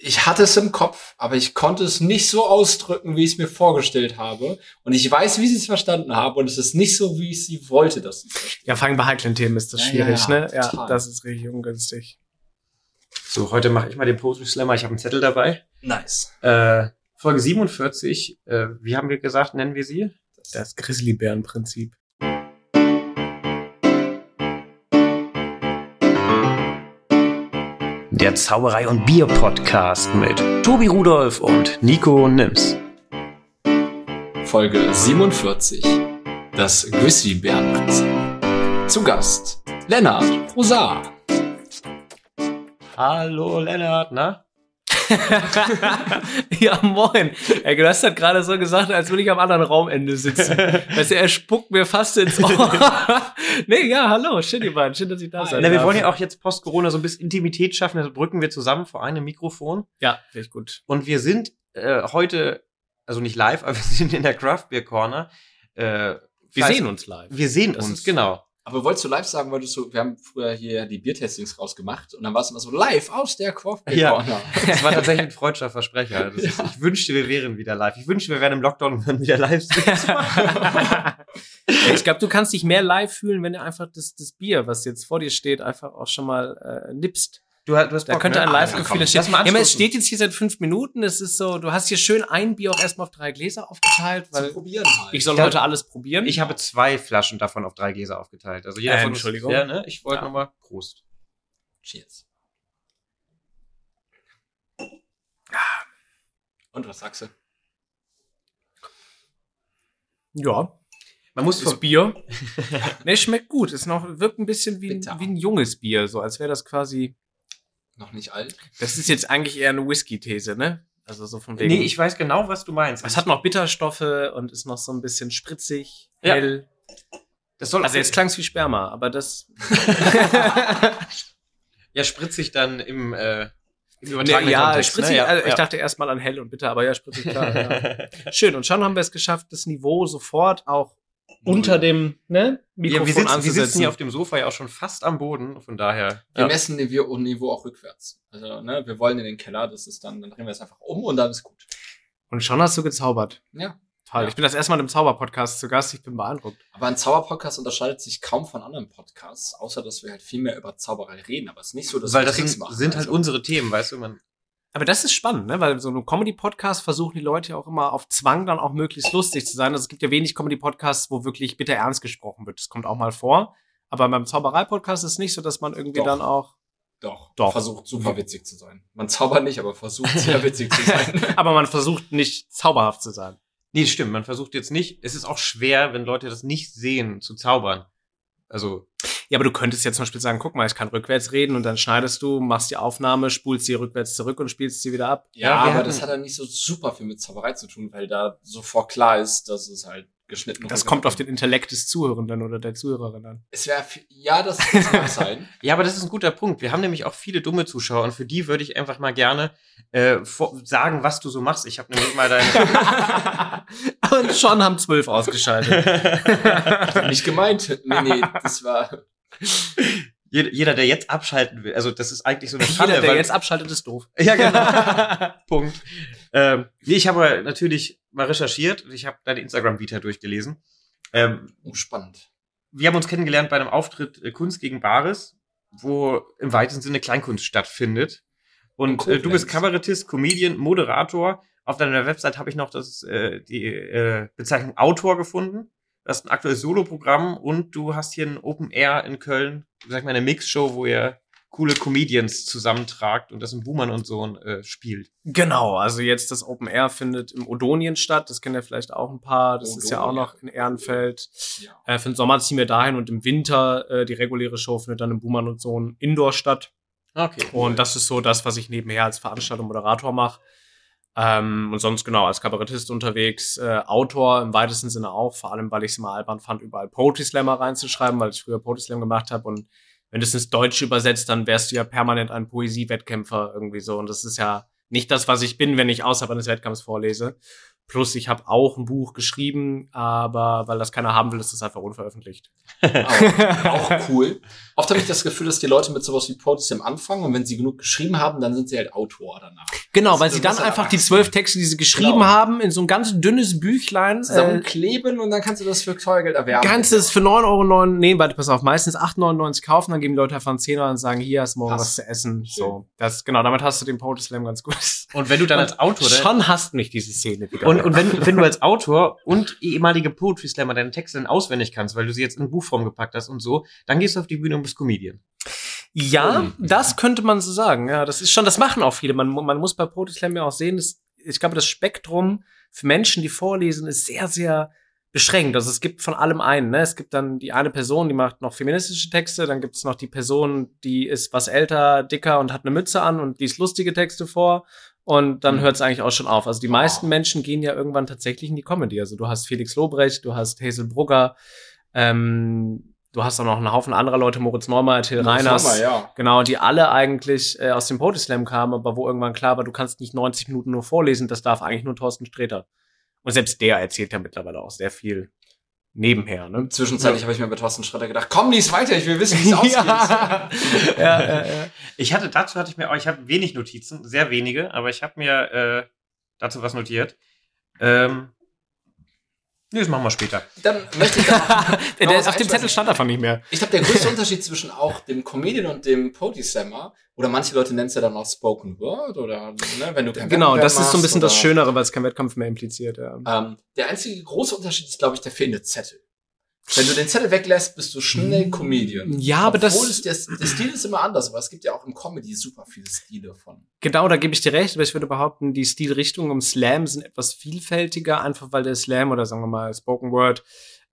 ich hatte es im Kopf, aber ich konnte es nicht so ausdrücken, wie ich es mir vorgestellt habe. Und ich weiß, wie sie es verstanden haben. Und es ist nicht so, wie ich sie wollte, dass sie. Ja, vor allem bei heiklen Themen ist das Ja, schwierig, ja, ne? Ja, total. das ist richtig ungünstig. So, heute mache ich mal den Poetry Slammer. Ich habe einen Zettel dabei. Nice. Äh, Folge 47. Äh, wie haben wir gesagt, nennen wir sie? Das Grizzlybären-Prinzip. Der Zauberei und Bier Podcast mit Tobi Rudolf und Nico Nims. Folge 47. Das Grizzlybärenprinzip. Zu Gast Lennart Rosar. Hallo Lennart, na? ja, moin. Ey, du hast das gerade so gesagt, als würde ich am anderen Raumende sitzen. weißt du, er spuckt mir fast ins Ohr. nee, ja, hallo, schön, ihr beiden. Schön, dass ich da sein Na, wir darf. wollen ja auch jetzt post-Corona so ein bisschen Intimität schaffen, also brücken wir zusammen vor einem Mikrofon. Ja, richtig gut. Und wir sind äh, heute, also nicht live, aber wir sind in der Craft Beer Corner. Äh, Wir sehen uns live. Wir sehen Das uns, genau. Aber wolltest du live sagen, weil du so, wir haben früher hier die Biertestings rausgemacht und dann war es immer so live aus der Beer Ja. Das war tatsächlich ein freudscher Versprecher. Das ist, Ich wünschte, wir wären wieder live. Ich wünschte, wir wären im Lockdown und würden wieder live. Ja, ich glaube, du kannst dich mehr live fühlen, wenn du einfach das, das Bier, was jetzt vor dir steht, einfach auch schon mal äh, nippst. Du, du hast Da Bock, könnte ne? ein Ah, Live-Gefühl komm, entstehen. Ja, aber es steht jetzt hier seit fünf Minuten. Es ist so, du hast hier schön ein Bier auch erstmal auf drei Gläser aufgeteilt, Zum weil Probieren halt. ich soll Ja. heute alles probieren. Ich habe zwei Flaschen davon auf drei Gläser aufgeteilt. Also jeder Äh, von uns. Entschuldigung. Ja, ne? Ich wollte Ja. nochmal Prost. Cheers. Und was sagst du? ja, Man muss das Bier. ne, schmeckt gut. Ist noch, wirkt ein bisschen wie, ein- wie ein junges Bier, so als wäre das quasi. Noch nicht alt? Das ist jetzt eigentlich eher eine Whisky-These, ne? Also so von wegen. Nee, ich weiß genau, was du meinst. es hat noch Bitterstoffe und ist noch so ein bisschen spritzig, Ja. hell. das soll Also jetzt klang es wie Sperma, aber das. ja spritzig dann im, äh, im Nee, übertragenen ja, Kontext. spritzig. ne? also ich dachte erstmal an hell und bitter, aber ja, spritzig klar. ja. Schön. Und schon haben wir es geschafft, das Niveau sofort auch unter dem ne, Mikrofon ja, wir, sitzen, wir anzusetzen. sitzen hier auf dem Sofa ja auch schon fast am Boden, von daher. Wir Ja. messen Niveau, Niveau auch rückwärts. Also, ne, wir wollen in den Keller, das ist dann, dann drehen wir es einfach um und dann ist gut. und schon hast du gezaubert. Ja. Toll. Ja. Ich bin das erste Mal im Zauberpodcast zu Gast. Ich bin beeindruckt. Aber ein Zauberpodcast unterscheidet sich kaum von anderen Podcasts, außer dass wir halt viel mehr über Zauberei reden. Aber es ist nicht so, dass Weil wir das Tricks sind, machen. sind halt Also, unsere Themen, weißt du, man. Aber das ist spannend, ne? weil so ein Comedy-Podcast versuchen die Leute ja auch immer auf Zwang dann auch möglichst lustig zu sein. Also es gibt ja wenig Comedy-Podcasts, wo wirklich bitter ernst gesprochen wird. Das kommt auch mal vor. Aber beim Zauberei-Podcast ist es nicht so, dass man irgendwie Doch. dann auch. Doch, Doch. versucht super witzig zu sein. Man zaubert nicht, aber versucht sehr witzig zu sein. Aber man versucht nicht zauberhaft zu sein. Nee, stimmt, man versucht jetzt nicht, es ist auch schwer, wenn Leute das nicht sehen, zu zaubern. Also, Ja, aber du könntest jetzt zum Beispiel sagen, guck mal, ich kann rückwärts reden und dann schneidest du, machst die Aufnahme, spulst sie rückwärts zurück und spielst sie wieder ab. Ja, Ja, aber hatten- das hat ja nicht so super viel mit Zauberei zu tun, weil da sofort klar ist, dass es halt geschnitten Das kommt auf den Intellekt des Zuhörenden oder der Zuhörerin an. Es wäre, ja, das, mag sein. ja, aber das ist ein guter Punkt. Wir haben nämlich auch viele dumme Zuschauer und für die würde ich einfach mal gerne äh, vor, sagen, was du so machst. Ich habe nämlich mal deine. und schon haben zwölf ausgeschaltet. Nicht gemeint. Nee, nee, das war. jeder, der jetzt abschalten will, also das ist eigentlich so eine Falle. Jeder, der weil- jetzt abschaltet, ist doof. Ja, genau. Punkt. Ähm, nee, ich habe natürlich mal recherchiert. Ich habe deine Instagram-Vita durchgelesen. Ähm, Oh, spannend. wir haben uns kennengelernt bei einem Auftritt äh, Kunst gegen Bares, wo im weitesten Sinne Kleinkunst stattfindet. Und äh, du bist. Kabarettist, Comedian, Moderator. Auf deiner Website habe ich noch das, äh, die äh, Bezeichnung Autor gefunden. Du hast ein aktuelles Soloprogramm und du hast hier ein Open Air in Köln, sag ich mal, eine Mixshow, wo ihr coole Comedians zusammentragt und das im Buhmann und Sohn äh, spielt. Genau, also jetzt das Open Air findet im Odonien statt. Das kennen ja vielleicht auch ein paar. Das ist ja auch Odonien. noch in Ehrenfeld. Ja. Äh, für den Sommer ziehen wir dahin und im Winter äh, die reguläre Show findet dann im Buhmann und Sohn Indoor statt. Okay. Und das ist so das, was ich nebenher als Veranstalter und Moderator mache. Ähm, und sonst genau als Kabarettist unterwegs, äh, Autor im weitesten Sinne auch, vor allem weil ich es immer albern fand, überall Poetry Slammer reinzuschreiben, weil ich früher Poetry Slam gemacht habe und wenn du es ins Deutsche übersetzt, dann wärst du ja permanent ein Poesiewettkämpfer irgendwie so und das ist ja nicht das, was ich bin, wenn ich außerhalb eines Wettkampfs vorlese. Plus, ich habe auch ein Buch geschrieben, aber weil das keiner haben will, ist das einfach unveröffentlicht. Aber auch cool. Oft habe ich das Gefühl, dass die Leute mit sowas wie Potisem anfangen und wenn sie genug geschrieben haben, dann sind sie halt Autor danach. Genau, Also, weil du sie dann halt einfach die zwölf Texte, die sie geschrieben Genau. haben, in so ein ganz dünnes Büchlein. Äh, Zusammenkleben und dann kannst du das für Teuergeld erwerben. Ganzes für 9,09 Euro, nee, warte, pass auf, meistens 8,99 kaufen, dann geben die Leute einfach einen Zehner und sagen, hier hast morgen Passt. was zu essen. So, das, genau, damit hast du den Poetry Slam ganz gut. Und wenn du dann als Autor? Schon hasst mich diese Szene wieder. Und, und wenn, wenn du als Autor und ehemalige Poetry Slammer deine Texte dann auswendig kannst, weil du sie jetzt in Buchform gepackt hast und so, dann gehst du auf die Bühne und bist Comedian. Ja, das könnte man so sagen. Ja, das ist schon, das machen auch viele. Man, man muss bei Poetry Slam ja auch sehen, dass, ich glaube, das Spektrum für Menschen, die vorlesen, ist sehr, sehr beschränkt. Also es gibt von allem einen. Ne? Es gibt dann die eine Person, die macht noch feministische Texte, dann gibt es noch die Person, die ist was älter, dicker und hat eine Mütze an und liest lustige Texte vor. Und dann Mhm. hört es eigentlich auch schon auf. Also die meisten Menschen gehen ja irgendwann tatsächlich in die Comedy. Also du hast Felix Lobrecht, du hast Hazel Brugger, ähm, du hast auch noch einen Haufen anderer Leute, Moritz Neumann, Till Reiners. Sommer, ja. Genau, die alle eigentlich äh, aus dem Poetry Slam kamen, aber wo irgendwann klar war, du kannst nicht 90 Minuten nur vorlesen, das darf eigentlich nur Thorsten Sträter. Und selbst der erzählt ja mittlerweile auch sehr viel nebenher, ne? Zwischenzeitlich habe ich mir bei Thorsten Schrotter gedacht, komm, lies weiter, ich will wissen, wie es ausgeht. ja. ja, ja, ja. Ich hatte dazu hatte ich mir, auch- ich habe wenig Notizen, sehr wenige, aber ich habe mir äh, dazu was notiert. Ähm, nee, das machen wir später. Dann möchte ich da noch, Der, der, auf dem Zettel stand einfach nicht mehr. Ich glaube, der größte Unterschied zwischen auch dem Comedian und dem Poetry Slammer, oder manche Leute nennen es ja dann auch Spoken Word, oder ne, wenn du kein Genau, das ist so ein bisschen das Schönere, weil es kein Wettkampf mehr impliziert, ja. Ähm, der einzige große Unterschied ist, glaube ich, der fehlende Zettel. Wenn du den Zettel weglässt, bist du schnell Comedian. Ja, aber das- Obwohl es, der, der Stil ist immer anders, aber es gibt ja auch im Comedy super viele Stile von. Genau, da gebe ich dir recht, aber ich würde behaupten, die Stilrichtungen im Slam sind etwas vielfältiger, einfach weil der Slam oder sagen wir mal Spoken Word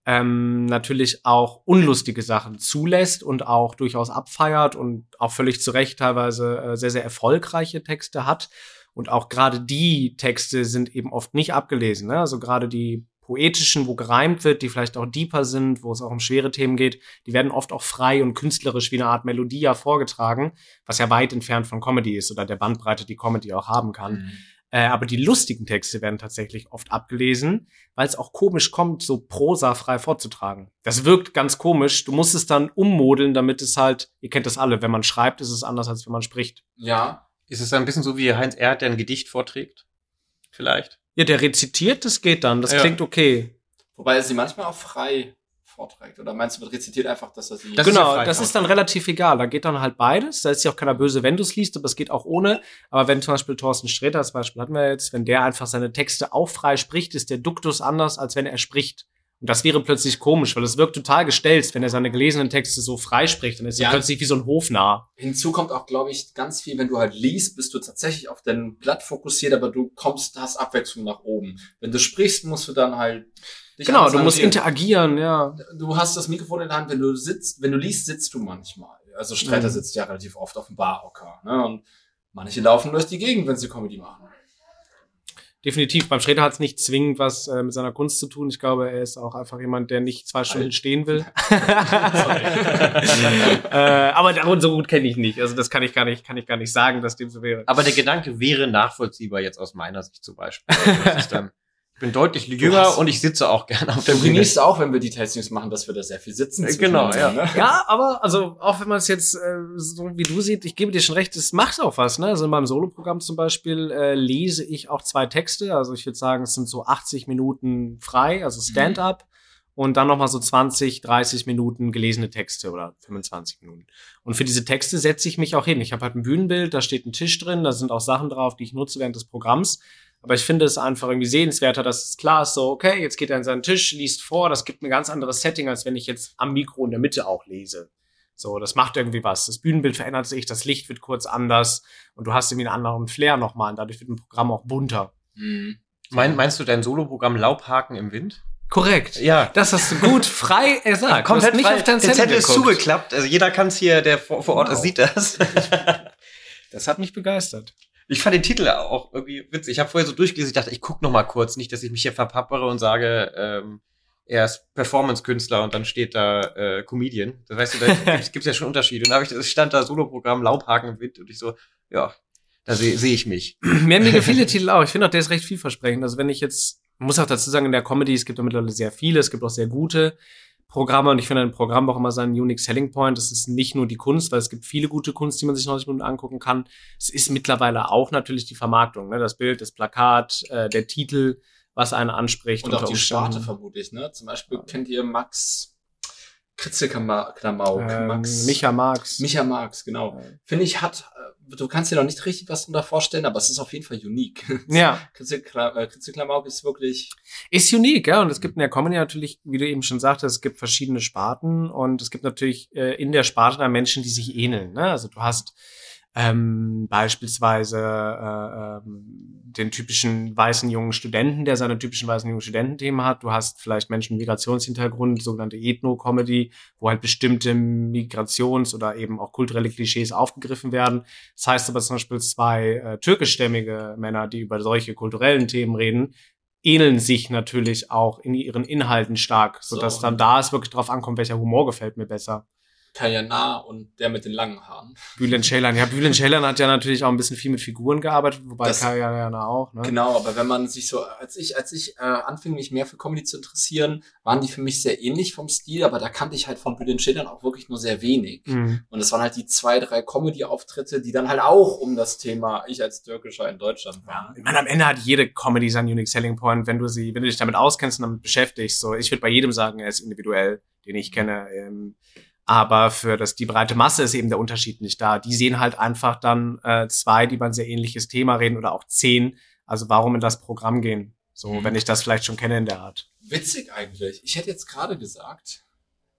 ähm, natürlich auch unlustige Sachen zulässt und auch durchaus abfeiert und auch völlig zu Recht teilweise äh, sehr, sehr erfolgreiche Texte hat. Und auch gerade die Texte sind eben oft nicht abgelesen. Ne? Also gerade die poetischen, wo gereimt wird, die vielleicht auch deeper sind, wo es auch um schwere Themen geht, die werden oft auch frei und künstlerisch wie eine Art Melodie ja vorgetragen, was ja weit entfernt von Comedy ist oder der Bandbreite, die Comedy auch haben kann. Äh, aber die lustigen Texte werden tatsächlich oft abgelesen, weil es auch komisch kommt, so prosafrei vorzutragen. Das wirkt ganz komisch. Du musst es dann ummodeln, damit es halt, ihr kennt das alle, wenn man schreibt, ist es anders, als wenn man spricht. Ja. Ist es dann ein bisschen so wie Heinz Erhardt, der ein Gedicht vorträgt? Vielleicht. Ja, der rezitiert, das geht dann, das Ja. klingt okay. Wobei er sie manchmal auch frei vorträgt. Oder meinst du, man rezitiert einfach, dass er sie. Das genau, frei das ist dann relativ egal. Da geht dann halt beides. Da ist ja auch keiner böse, wenn du es liest, aber es geht auch ohne. Aber wenn zum Beispiel Thorsten Sträter, das Beispiel hatten wir jetzt, wenn der einfach seine Texte auch frei spricht, ist der Duktus anders, als wenn er spricht. Und das wäre plötzlich komisch, weil es wirkt total gestelzt, wenn er seine gelesenen Texte so frei spricht. Dann ist er Ja. plötzlich wie so ein Hofnarr. Hinzu kommt auch, glaube ich, ganz viel, wenn du halt liest, bist du tatsächlich auf dein Blatt fokussiert, aber du kommst, hast Abwechslung nach oben. Wenn du sprichst, musst du dann halt. dich Genau, du musst interagieren, ja. Du hast das Mikrofon in der Hand, wenn du sitzt, wenn du liest, sitzt du manchmal. Also Streiter Mhm. sitzt ja relativ oft auf dem Barhocker. Ne? Und manche laufen durch die Gegend, wenn sie Comedy machen. Definitiv. Beim Sträter hat es nicht zwingend was äh, mit seiner Kunst zu tun. Ich glaube, er ist auch einfach jemand, der nicht zwei Stunden stehen will. äh, aber darum so gut kenne ich nicht. Also das kann ich gar nicht, kann ich gar nicht sagen, dass dem so wäre. Aber der Gedanke wäre nachvollziehbar jetzt aus meiner Sicht zum Beispiel. Ich bin deutlich jünger hast- und ich sitze auch gerne auf der Du Bühne. genießt auch, wenn wir die Tastings machen, dass wir da sehr viel sitzen. Genau, ja. Ne? Ja, aber also auch wenn man es jetzt äh, so wie du siehst, ich gebe dir schon recht, es macht auch was. Ne? Also in meinem Soloprogramm zum Beispiel äh, lese ich auch zwei Texte. Also ich würde sagen, es sind so 80 Minuten frei, also Stand-up. Und dann nochmal so 20, 30 Minuten gelesene Texte oder 25 Minuten. Und für diese Texte setze ich mich auch hin. Ich habe halt ein Bühnenbild, da steht ein Tisch drin, da sind auch Sachen drauf, die ich nutze während des Programms. Aber ich finde es einfach irgendwie sehenswerter, dass es klar ist, so, okay, jetzt geht er an seinen Tisch, liest vor, das gibt ein ganz anderes Setting, als wenn ich jetzt am Mikro in der Mitte auch lese. So, das macht irgendwie was. Das Bühnenbild verändert sich, das Licht wird kurz anders und du hast irgendwie einen anderen Flair nochmal und dadurch wird ein Programm auch bunter. Mhm. Mein, meinst du dein Soloprogramm Laubhaken im Wind? Korrekt. Ja. Das hast du gut frei gesagt. Du hast nicht auf deinen der Zettel ist geguckt. zugeklappt. Also jeder kann es hier, der vor, vor Ort Wow. ist, sieht das. Das hat mich begeistert. Ich fand den Titel auch irgendwie witzig. Ich habe vorher so durchgelesen, ich dachte, ich guck noch mal kurz, nicht, dass ich mich hier verpappere und sage, ähm, er ist Performance-Künstler und dann steht da äh, Comedian. Das weißt du, da gibt's, gibt's ja schon Unterschiede. Und da hab ich, es stand da Soloprogramm Laubhaken im Wind und ich so, ja, da sehe seh ich mich. Mir, mir gefiel der Titel auch. Ich finde auch, der ist recht vielversprechend. Also wenn ich jetzt muss auch dazu sagen, in der Comedy, es gibt ja mittlerweile sehr viele, es gibt auch sehr gute Programme und ich finde ein Programm auch immer seinen Unique Selling Point. Es ist nicht nur die Kunst, weil es gibt viele gute Kunst, die man sich 90 Minuten angucken kann. Es ist mittlerweile auch natürlich die Vermarktung, ne? das Bild, das Plakat, äh, der Titel, was einen anspricht. Und auch die Sparte Umständen. vermute ich, ne? Zum Beispiel kennt ihr Max Kritzelklamauk, Ähm, Max Micha Marx. Micha Marx, genau. Finde ich, hat, äh, du kannst dir noch nicht richtig was drunter vorstellen, aber es ist auf jeden Fall unique. Ja, äh, Kritzelklamauk ist wirklich, ist unique, ja. Und es gibt in der Comedy natürlich, wie du eben schon sagtest, es gibt verschiedene Sparten und es gibt natürlich äh, in der Sparte dann Menschen, die sich ähneln. Ne? Also du hast ähm, beispielsweise äh, ähm, den typischen weißen jungen Studenten, der seine typischen weißen jungen Studententhemen hat. Du hast vielleicht Menschen mit Migrationshintergrund, sogenannte Ethno-Comedy, wo halt bestimmte Migrations- oder eben auch kulturelle Klischees aufgegriffen werden. Das heißt aber zum Beispiel zwei äh, türkischstämmige Männer, die über solche kulturellen Themen reden, ähneln sich natürlich auch in ihren Inhalten stark, sodass So. dann da es wirklich drauf ankommt, welcher Humor gefällt mir besser. Kayana und der mit den langen Haaren. Bülent Ceylan. Ja, Bülent Ceylan hat ja natürlich auch ein bisschen viel mit Figuren gearbeitet, wobei Das- Kayana auch, ne? Genau, aber wenn man sich so, als ich, als ich äh, anfing, mich mehr für Comedy zu interessieren, waren die für mich sehr ähnlich vom Stil, aber da kannte ich halt von Bülent Schildern auch wirklich nur sehr wenig. Mhm. Und es waren halt die zwei, drei Comedy-Auftritte, die dann halt auch um das Thema Ich als Türkischer in Deutschland waren. Ich meine, am Ende hat jede Comedy seinen Unique Selling Point, wenn du sie, wenn du dich damit auskennst und damit beschäftigst. So, ich würde bei jedem sagen, er ist individuell, den ich kenne. Ähm, aber für das, die breite Masse ist eben der Unterschied nicht da. Die sehen halt einfach dann äh, zwei, die über ein sehr ähnliches Thema reden oder auch zehn. Also warum in das Programm gehen? So, Mhm. wenn ich das vielleicht schon kenne in der Art. Witzig eigentlich. Ich hätte jetzt gerade gesagt,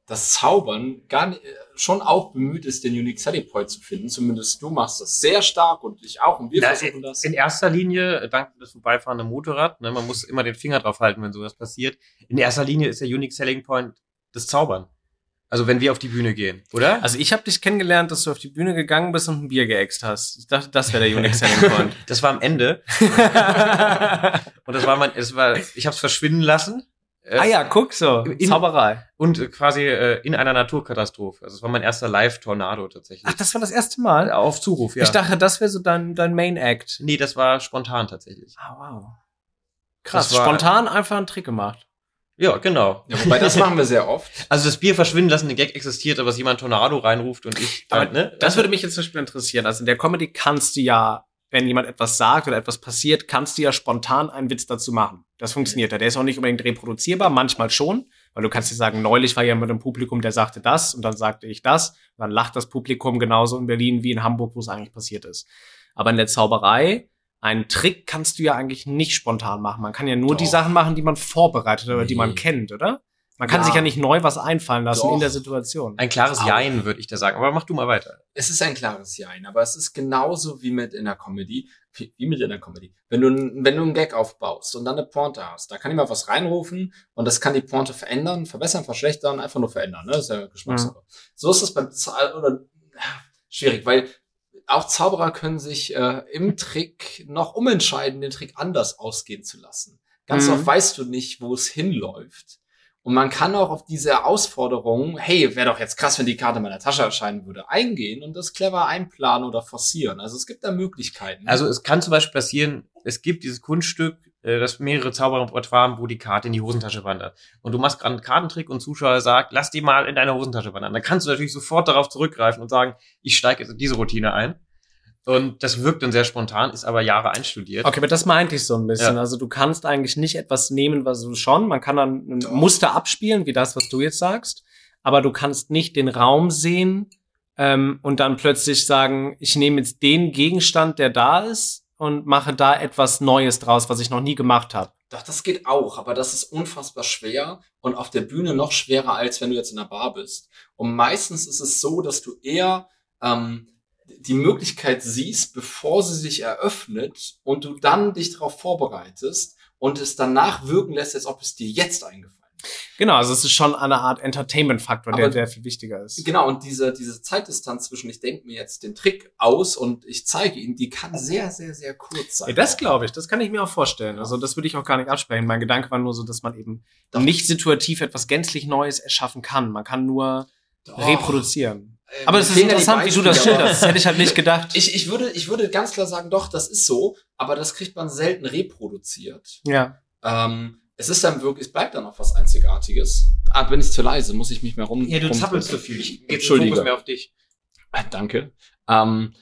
dass Zaubern gar nicht, äh, schon auch bemüht ist, den Unique Selling Point zu finden. Zumindest du machst das sehr stark und ich auch. Und wir Na, versuchen das. In erster Linie, äh, dank für das vorbeifahrende Motorrad, ne, man muss immer den Finger drauf halten, wenn sowas passiert. In erster Linie ist der Unique Selling Point das Zaubern. Also wenn wir auf die Bühne gehen, oder? Also ich habe dich kennengelernt, dass du auf die Bühne gegangen bist und ein Bier geäxt hast. Ich dachte, das wäre der Unique Selling Point. das war am Ende. Und das war mein, es war, ich habe es verschwinden lassen. Äh, ah ja, guck so. In- Zauberei. Und äh, quasi äh, in einer Naturkatastrophe. Also es war mein erster Live-Tornado tatsächlich. Ach, das war das erste Mal? Auf Zuruf, ja. Ich dachte, das wäre so dein, dein Main Act. nee, das war spontan tatsächlich. Ah, wow. Krass, war- spontan einfach einen Trick gemacht. Ja, genau. Ja, wobei das machen wir sehr oft. Also das Bier verschwinden lassen, der Gag existiert, aber dass jemand Tornado reinruft und ich dann, ne? Das würde mich jetzt zum Beispiel interessieren. Also in der Comedy kannst du ja, wenn jemand etwas sagt oder etwas passiert, kannst du ja spontan einen Witz dazu machen. Das funktioniert ja. Der ist auch nicht unbedingt reproduzierbar, manchmal schon, weil du kannst dir sagen, neulich war jemand im Publikum, der sagte das und dann sagte ich das. Und dann lacht das Publikum genauso in Berlin wie in Hamburg, wo es eigentlich passiert ist. Aber in der Zauberei, einen Trick kannst du ja eigentlich nicht spontan machen. Man kann ja nur Doch. die Sachen machen, die man vorbereitet oder die man Nee. kennt, oder? Man kann Ja. sich ja nicht neu was einfallen lassen Doch. in der Situation. Ein klares Au. Jein, würde ich da sagen. Aber mach du mal weiter. Es ist ein klares Jein, aber es ist genauso wie mit in der Comedy, wie mit in der Comedy. Wenn du, wenn du einen Gag aufbaust und dann eine Pointe hast, da kann jemand was reinrufen und das kann die Pointe verändern, verbessern, verschlechtern, einfach nur verändern, ne? Das ist ja Geschmackssache. So ist es beim Zahl oder schwierig, weil auch Zauberer können sich äh, im Trick noch umentscheiden, den Trick anders ausgehen zu lassen. Ganz Mhm. oft weißt du nicht, wo es hinläuft. Und man kann auch auf diese Herausforderung, hey, wäre doch jetzt krass, wenn die Karte in meiner Tasche erscheinen würde, eingehen und das clever einplanen oder forcieren. Also es gibt da Möglichkeiten. Also es kann zum Beispiel passieren, es gibt dieses Kunststück, äh, das mehrere Zauberer im Repertoire haben, wo die Karte in die Hosentasche wandert. Und du machst gerade einen Kartentrick und Zuschauer sagt, lass die mal in deine Hosentasche wandern. Dann kannst du natürlich sofort darauf zurückgreifen und sagen, ich steige jetzt in diese Routine ein. Und das wirkt dann sehr spontan, ist aber Jahre einstudiert. Okay, aber das meinte ich so ein bisschen. Ja. Also du kannst eigentlich nicht etwas nehmen, was du schon, man kann dann ein Doch. Muster abspielen, wie das, was du jetzt sagst, aber du kannst nicht den Raum sehen ähm, und dann plötzlich sagen, ich nehme jetzt den Gegenstand, der da ist und mache da etwas Neues draus, was ich noch nie gemacht habe. Doch, das geht auch, aber das ist unfassbar schwer und auf der Bühne noch schwerer, als wenn du jetzt in einer Bar bist. Und meistens ist es so, dass du eher ähm, die Möglichkeit siehst, bevor sie sich eröffnet und du dann dich darauf vorbereitest und es danach wirken lässt, als ob es dir jetzt eingefallen ist. Genau, also es ist schon eine Art Entertainment-Faktor, der, der viel wichtiger ist. Genau, und diese, diese Zeitdistanz zwischen, ich denke mir jetzt den Trick aus und ich zeige ihn, die kann sehr, sehr, sehr kurz sein. Ja, das glaube ich, das kann ich mir auch vorstellen. Also das würde ich auch gar nicht absprechen. Mein Gedanke war nur so, dass man eben Doch. nicht situativ etwas gänzlich Neues erschaffen kann. Man kann nur Doch. reproduzieren. Äh, Aber es ist interessant, wie du das schilderst. Das hätte ich halt nicht gedacht. Ich, ich, würde, ich würde ganz klar sagen, doch, das ist so, aber das kriegt man selten reproduziert. ja. Ähm, es ist dann wirklich, es bleibt dann noch was Einzigartiges. Ah, bin ich zu leise, muss ich mich mehr rum. Ja, du rum- zappelst zu viel. Ich gebe. Fokus mehr auf dich. Ah, Danke. Ähm,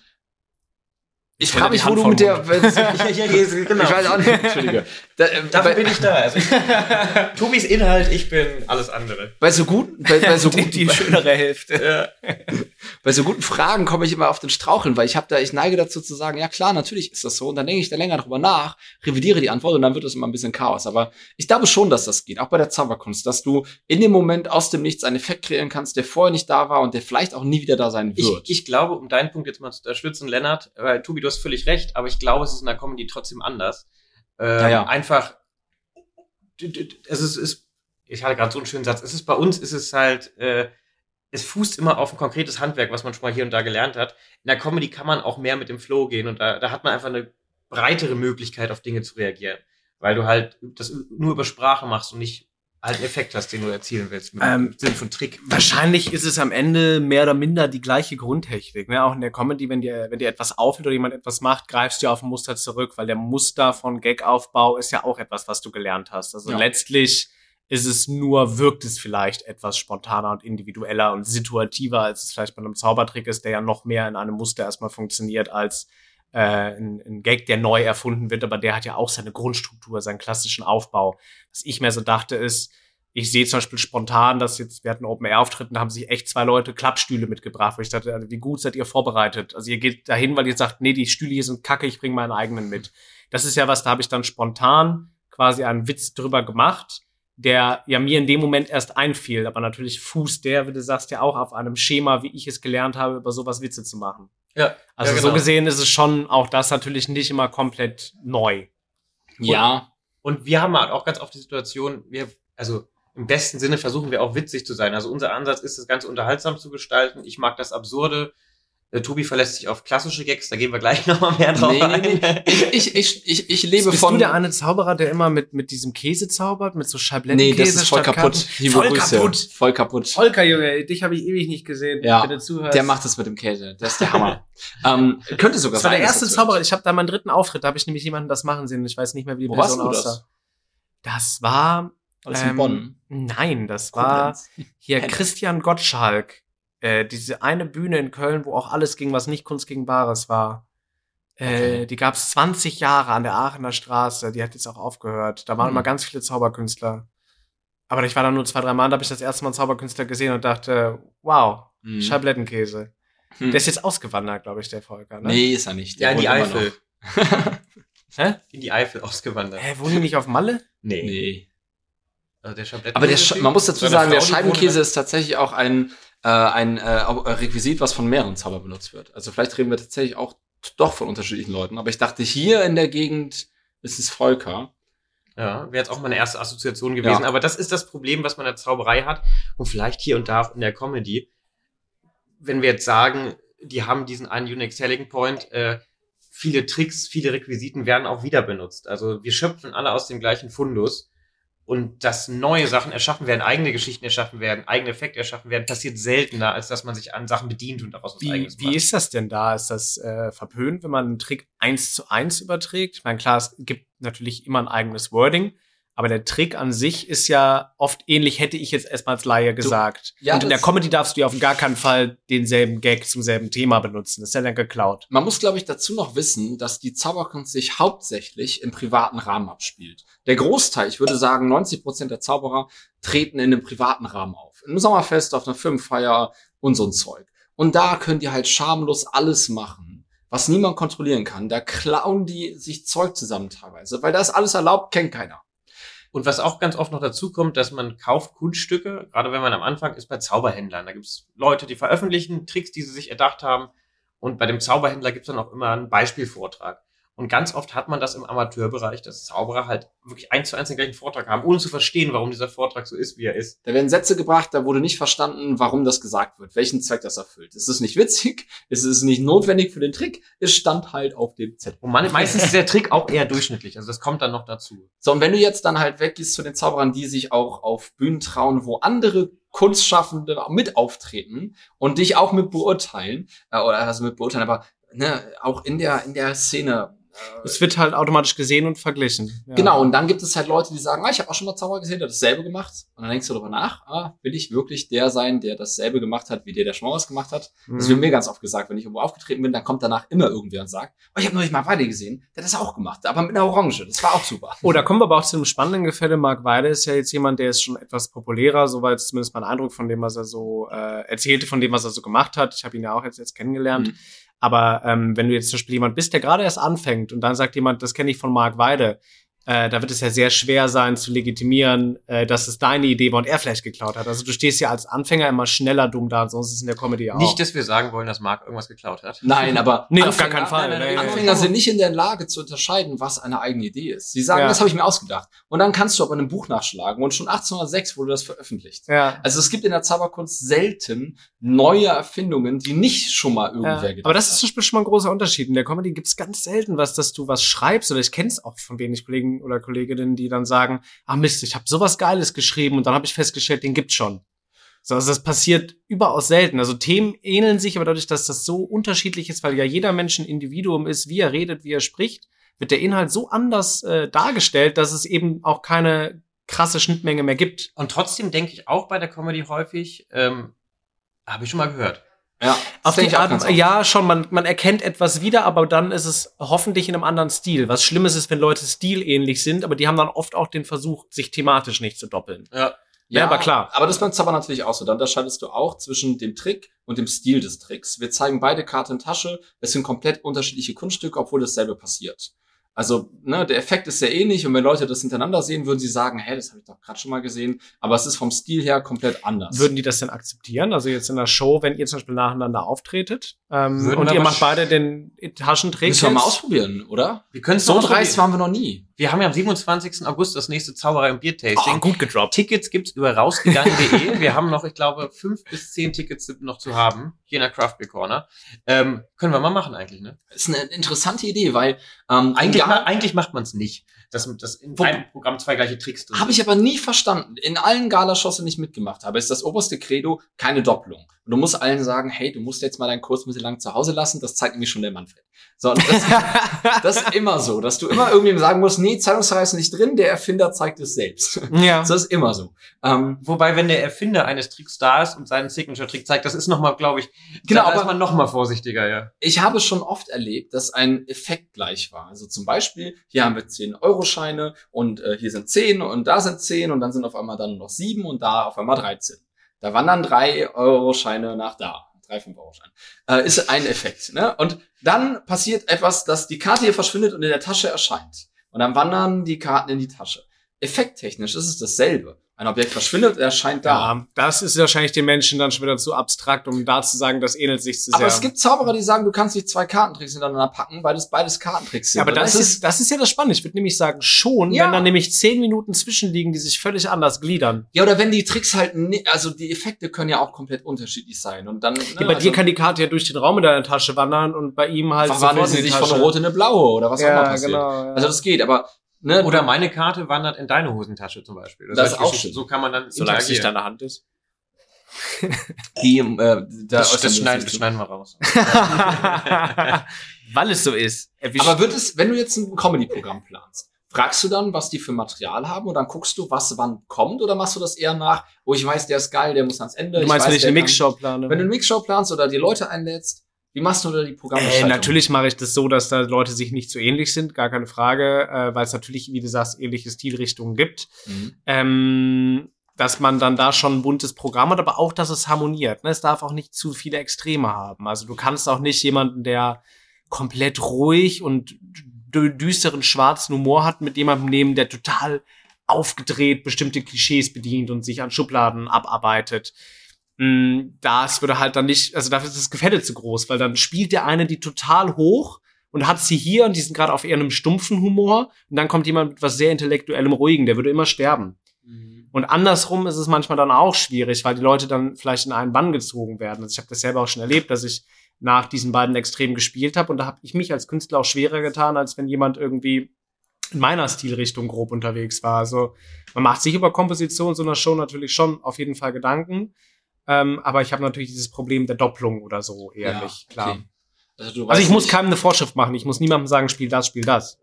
ich frage mich, wo du mit der. ja, ja, genau. Ich weiß auch nicht. Entschuldige. Da, ähm, Dafür bei, bin ich da. Also ich, Tobis Inhalt, ich bin alles andere. bei so guten, bei, bei so die, guten, die schönere Hälfte. Ja. bei so guten Fragen komme ich immer auf den Straucheln, weil ich habe da, ich neige dazu zu sagen, ja klar, natürlich ist das so. Und dann denke ich da länger drüber nach, revidiere die Antwort und dann wird es immer ein bisschen Chaos. Aber ich glaube schon, dass das geht, auch bei der Zauberkunst, dass du in dem Moment aus dem Nichts einen Effekt kreieren kannst, der vorher nicht da war und der vielleicht auch nie wieder da sein Ich, wird. ich glaube, um deinen Punkt jetzt mal zu unterstützen, Lennart, weil Tobi, du hast völlig recht, aber ich glaube, es ist in der Comedy trotzdem anders. Ähm, Ja, ja. Einfach, es ist, ist ich hatte gerade so einen schönen Satz, es ist bei uns, ist es halt, äh, es fußt immer auf ein konkretes Handwerk, was man schon mal hier und da gelernt hat. In der Comedy kann man auch mehr mit dem Flow gehen und da, da hat man einfach eine breitere Möglichkeit, auf Dinge zu reagieren. Weil du halt das nur über Sprache machst und nicht einen Effekt hast, den du erzielen willst. Mit Ähm, Sinn von Trick. Wahrscheinlich ist es am Ende mehr oder minder die gleiche Grundtechnik. Ne? Auch in der Comedy, wenn dir, wenn dir etwas auffällt oder jemand etwas macht, greifst du auf ein Muster zurück, weil der Muster von Gagaufbau ist ja auch etwas, was du gelernt hast. Also Ja. letztlich ist es nur, wirkt es vielleicht etwas spontaner und individueller und situativer, als es vielleicht bei einem Zaubertrick ist, der ja noch mehr in einem Muster erstmal funktioniert als äh, ein, ein Gag, der neu erfunden wird, aber der hat ja auch seine Grundstruktur, seinen klassischen Aufbau. Was ich mir so dachte ist, ich sehe zum Beispiel spontan, dass jetzt, wir hatten Open-Air-Auftritten, da haben sich echt zwei Leute Klappstühle mitgebracht, wo ich dachte, wie gut seid ihr vorbereitet? Also ihr geht dahin, weil ihr sagt, nee, die Stühle hier sind kacke, ich bringe meinen eigenen mit. Das ist ja was, da habe ich dann spontan quasi einen Witz drüber gemacht, der ja mir in dem Moment erst einfiel, aber natürlich fußt der, wie du sagst, ja auch auf einem Schema, wie ich es gelernt habe, über sowas Witze zu machen. Ja, Also ja, so genau. gesehen ist es schon auch das natürlich nicht immer komplett neu. ja, Und wir haben halt auch ganz oft die Situation, wir, also im besten Sinne versuchen wir auch witzig zu sein. Also unser Ansatz ist, das Ganze unterhaltsam zu gestalten. Ich mag das Absurde. Äh, Tobi verlässt sich auf klassische Gags, da gehen wir gleich nochmal mehr drauf Nee, nee, ein. ich, ich, ich, ich lebe Bist von. du der eine Zauberer, der immer mit, mit diesem Käse zaubert, mit so nee, Scheiblettenkäse? das ist voll kaputt. Liebe Voll Grüße. kaputt. Voll kaputt. Volker, Junge, dich habe ich ewig nicht gesehen. Ja, wenn du zuhörst. Der macht das mit dem Käse. Das ist der Hammer. ähm, könnte sogar Das war der sein, erste Zauberer. Ich habe da meinen dritten Auftritt, da habe ich nämlich jemanden das machen sehen. Ich weiß nicht mehr, wie die Wo Person du das? aussah. Das war. War das in ähm, Bonn? Nein, das war Koblenz? hier Henne. Christian Gottschalk. Äh, diese eine Bühne in Köln, wo auch alles ging, was nicht Kunst gegen Bares war. Äh, Okay. Die gab es 20 Jahre an der Aachener Straße. Die hat jetzt auch aufgehört. Da waren Hm. immer ganz viele Zauberkünstler. Aber ich war da nur zwei, drei Mal, da habe ich das erste Mal einen Zauberkünstler gesehen und dachte, wow, Hm. Scheiblettenkäse. Hm. Der ist jetzt ausgewandert, glaube ich, der Volker. Ne? Nee, ist er nicht. Ja, Der in die Eifel. Hä? In die Eifel ausgewandert. Hä, wohnen die nicht auf Malle? Nee. Nee. Also der Aber der, Sch- man muss dazu sagen, der Scheibenkäse ist tatsächlich auch ein, äh, ein äh, äh, Requisit, was von mehreren Zauber benutzt wird. Also vielleicht reden wir tatsächlich auch doch von unterschiedlichen Leuten. Aber ich dachte, hier in der Gegend ist es Volker. Ja, wäre jetzt auch meine erste Assoziation gewesen. Ja. Aber das ist das Problem, was man in der Zauberei hat. Und vielleicht hier und da in der Comedy. Wenn wir jetzt sagen, die haben diesen einen Unique Selling Point, äh, viele Tricks, viele Requisiten werden auch wieder benutzt. Also wir schöpfen alle aus dem gleichen Fundus. Und dass neue Sachen erschaffen werden, eigene Geschichten erschaffen werden, eigene Effekte erschaffen werden, passiert seltener, als dass man sich an Sachen bedient und daraus was Wie, eigenes wie macht. ist das denn da? Ist das äh, verpönt, wenn man einen Trick eins zu eins überträgt? Ich meine, klar, es gibt natürlich immer ein eigenes Wording, aber der Trick an sich ist ja oft ähnlich, hätte ich jetzt erstmal als Laie gesagt. Ja, Und in der Comedy darfst du ja auf gar keinen Fall denselben Gag zum selben Thema benutzen. Das ist ja dann geklaut. Man muss, glaube ich, dazu noch wissen, dass die Zauberkunst sich hauptsächlich im privaten Rahmen abspielt. Der Großteil, ich würde sagen, 90 Prozent der Zauberer treten in einem privaten Rahmen auf. Im Sommerfest, auf einer Firmenfeier und so ein Zeug. Und da könnt ihr halt schamlos alles machen, was niemand kontrollieren kann. Da klauen die sich Zeug zusammen teilweise, weil da ist alles erlaubt, kennt keiner. Und was auch ganz oft noch dazu kommt, dass man kauft Kunststücke, gerade wenn man am Anfang ist bei Zauberhändlern. Da gibt's Leute, die veröffentlichen Tricks, die sie sich erdacht haben. Und bei dem Zauberhändler gibt's dann auch immer einen Beispielvortrag. Und ganz oft hat man das im Amateurbereich, dass Zauberer halt wirklich eins zu eins den gleichen Vortrag haben, ohne zu verstehen, warum dieser Vortrag so ist, wie er ist. Da werden Sätze gebracht, da wurde nicht verstanden, warum das gesagt wird, welchen Zweck das erfüllt. Es ist nicht witzig, es ist nicht notwendig für den Trick, es stand halt auf dem Zettel. Und man, meistens ist der Trick auch eher durchschnittlich. Also das kommt dann noch dazu. So, und wenn du jetzt dann halt weggehst zu den Zauberern, die sich auch auf Bühnen trauen, wo andere Kunstschaffende mit auftreten und dich auch mit beurteilen, äh, oder also mit beurteilen, aber ne, auch in der, in der Szene Es wird halt automatisch gesehen und verglichen. Ja. Genau, und dann gibt es halt Leute, die sagen, ah, ich habe auch schon mal Zauberer gesehen, der hat dasselbe gemacht. Und dann denkst du darüber nach, ah, will ich wirklich der sein, der dasselbe gemacht hat, wie der, der schon mal was gemacht hat? Das Mhm. wird mir ganz oft gesagt, wenn ich irgendwo aufgetreten bin, dann kommt danach immer irgendwer und sagt, oh, ich habe neulich mal Weide gesehen, der hat das auch gemacht, aber mit einer Orange. Das war auch super. Oh, da kommen wir aber auch zu einem spannenden Gefälle. Marc Weide ist ja jetzt jemand, der ist schon etwas populärer, soweit zumindest mein Eindruck von dem, was er so äh, erzählte, von dem, was er so gemacht hat. Ich habe ihn ja auch jetzt, jetzt kennengelernt. Mhm. Aber ähm, wenn du jetzt zum Beispiel jemand bist, der gerade erst anfängt und dann sagt jemand, das kenne ich von Marc Weide, äh, da wird es ja sehr schwer sein zu legitimieren, äh, dass es deine Idee war und er vielleicht geklaut hat. Also du stehst ja als Anfänger immer schneller dumm da, sonst ist es in der Comedy auch. Nicht, dass wir sagen wollen, dass Marc irgendwas geklaut hat. Nein, aber Nee, auf gar keinen Fall. Nein, nein, nein. Anfänger sind nicht in der Lage zu unterscheiden, was eine eigene Idee ist. Sie sagen, Ja. das habe ich mir ausgedacht. Und dann kannst du aber in einem Buch nachschlagen und schon 1806 wurde das veröffentlicht. ja. Also es gibt in der Zauberkunst selten neue Erfindungen, die nicht schon mal irgendwer Ja, gedacht aber das ist hat. zum Beispiel schon mal ein großer Unterschied. In der Comedy gibt es ganz selten was, dass du was schreibst, oder ich kenne es auch von wenig Kollegen oder Kolleginnen, die dann sagen, ah Mist, ich habe sowas Geiles geschrieben und dann habe ich festgestellt, den gibt's schon. So, also das passiert überaus selten. Also Themen ähneln sich, aber dadurch, dass das so unterschiedlich ist, weil ja jeder Mensch ein Individuum ist, wie er redet, wie er spricht, wird der Inhalt so anders äh, dargestellt, dass es eben auch keine krasse Schnittmenge mehr gibt. Und trotzdem denke ich auch bei der Comedy häufig, ähm, habe ich schon mal gehört. Ja, Auf die Art, ja, schon, man, man erkennt etwas wieder, aber dann ist es hoffentlich in einem anderen Stil. Was Schlimmes ist, wenn Leute stilähnlich sind, aber die haben dann oft auch den Versuch, sich thematisch nicht zu doppeln. Ja. Ja, aber klar. Aber das beim Zauber natürlich auch so. Da unterscheidest du auch zwischen dem Trick und dem Stil des Tricks. Wir zeigen beide Karte in Tasche. Es sind komplett unterschiedliche Kunststücke, obwohl dasselbe passiert. Also, ne, der Effekt ist sehr ähnlich und wenn Leute das hintereinander sehen, würden sie sagen, hä, das habe ich doch gerade schon mal gesehen. Aber es ist vom Stil her komplett anders. Würden die das denn akzeptieren? Also jetzt in der Show, wenn ihr zum Beispiel nacheinander auftretet ähm, Würden und ihr macht beide den Taschentrick. Müssen wir mal ausprobieren, oder? Wir können es So dreist waren wir noch nie. Wir haben ja am 27. August das nächste Zauberei und Bier-Tasting. Oh, gut gedroppt. Tickets gibt's über rausgegangen.de. Wir haben noch, ich glaube, fünf bis zehn Tickets sind noch zu haben, hier in der Craft Beer Corner. Ähm, können wir mal machen eigentlich, ne? Das ist eine interessante Idee, weil ähm, Eigentlich, ma eigentlich macht man es nicht, dass, dass in Wo- einem Programm zwei gleiche Tricks drin Habe ich aber nie verstanden. In allen Galashows, die ich mitgemacht habe, ist das oberste Credo keine Doppelung. Und du musst allen sagen, hey, du musst jetzt mal deinen Kurs mittellang zu Hause lassen, das zeigt nämlich schon der Manfred. So, und das, das ist immer so, dass du immer irgendjemandem sagen musst, nee, Zeitungsreihe ist nicht drin, der Erfinder zeigt es selbst. Ja. Das ist immer so. Ähm, Wobei, wenn der Erfinder eines Tricks da ist und seinen Signature-Trick zeigt, das ist nochmal, glaube ich, Genau, da ist aber- man noch mal vorsichtiger, ja. ich habe schon oft erlebt, dass ein Effekt gleich war. Also zum Beispiel, hier haben wir 10-Euro-Scheine und äh, hier sind 10 und da sind 10 und dann sind auf einmal dann noch 7 und da auf einmal 13. Da wandern 3-Euro-Scheine nach da. 3 5-Euro-Scheine. Äh, ist ein Effekt. Ne? Und dann passiert etwas, dass die Karte hier verschwindet und in der Tasche erscheint. Und dann wandern die Karten in die Tasche. Effekttechnisch ist es dasselbe. Ein Objekt verschwindet, erscheint da. Ja, das ist wahrscheinlich den Menschen dann schon wieder zu abstrakt, um da zu sagen, das ähnelt sich zu sehr. Aber es gibt Zauberer, die sagen, du kannst nicht zwei Kartentricks hintereinander packen, weil das beides Kartentricks sind. Ja, aber Und das ist, das ist ja das Spannende. Ich würde nämlich sagen, schon, Ja. wenn dann nämlich zehn Minuten zwischenliegen, die sich völlig anders gliedern. Ja, oder wenn die Tricks halt, also die Effekte können ja auch komplett unterschiedlich sein. Und dann, ne, Ja, bei also, dir kann die Karte ja durch den Raum in deiner Tasche wandern und bei ihm halt verwandeln sie sich von Tasche. einer rot in eine blaue oder was auch immer Ja, passiert. genau. Ja. Also das geht, aber ne, Oder meine Karte wandert in deine Hosentasche zum Beispiel. Das ist solche auch schön. So kann man dann Solange es nicht deine Hand ist. die, äh, da Das, das, schneiden, das schneiden wir raus. Weil es so ist. Erwischt- Aber wird es, wenn du jetzt ein Comedy-Programm planst, fragst du dann, was die für Material haben und dann guckst du, was wann kommt oder machst du das eher nach, oh, ich weiß, der ist geil, der muss ans Ende. du meinst, ich wenn weiß, ich der eine Mixshow plane? Wenn du eine Mixshow planst oder die Leute einlädst, wie machst du da die Äh, Programmgestaltung? natürlich mache ich das so, dass da Leute sich nicht so ähnlich sind, gar keine Frage, äh, weil es natürlich, wie du sagst, ähnliche Stilrichtungen gibt. Mhm. ähm, dass man dann da schon ein buntes Programm hat, aber auch, dass es harmoniert. Ne? Es darf auch nicht zu viele Extreme haben. Also du kannst auch nicht jemanden, der komplett ruhig und dü düsteren schwarzen Humor hat, mit jemandem nehmen, der total aufgedreht bestimmte Klischees bedient und sich an Schubladen abarbeitet. Mm, Das würde halt dann nicht, also dafür ist das Gefälle zu groß, weil dann spielt der eine die total hoch und hat sie hier und die sind gerade auf eher einem stumpfen Humor und dann kommt jemand mit was sehr intellektuellem Ruhigen, der würde immer sterben. Mhm. Und andersrum ist es manchmal dann auch schwierig, weil die Leute dann vielleicht in einen Bann gezogen werden. Also ich habe das selber auch schon erlebt, dass ich nach diesen beiden Extremen gespielt habe und da habe ich mich als Künstler auch schwerer getan, als wenn jemand irgendwie in meiner Stilrichtung grob unterwegs war. Also man macht sich über Komposition so einer Show natürlich schon auf jeden Fall Gedanken, ähm, aber ich habe natürlich dieses Problem der Doppelung oder so eher Ja, nicht, klar. okay. Also, Also ich muss keinem eine Vorschrift machen. Ich muss niemandem sagen, spiel das, spiel das.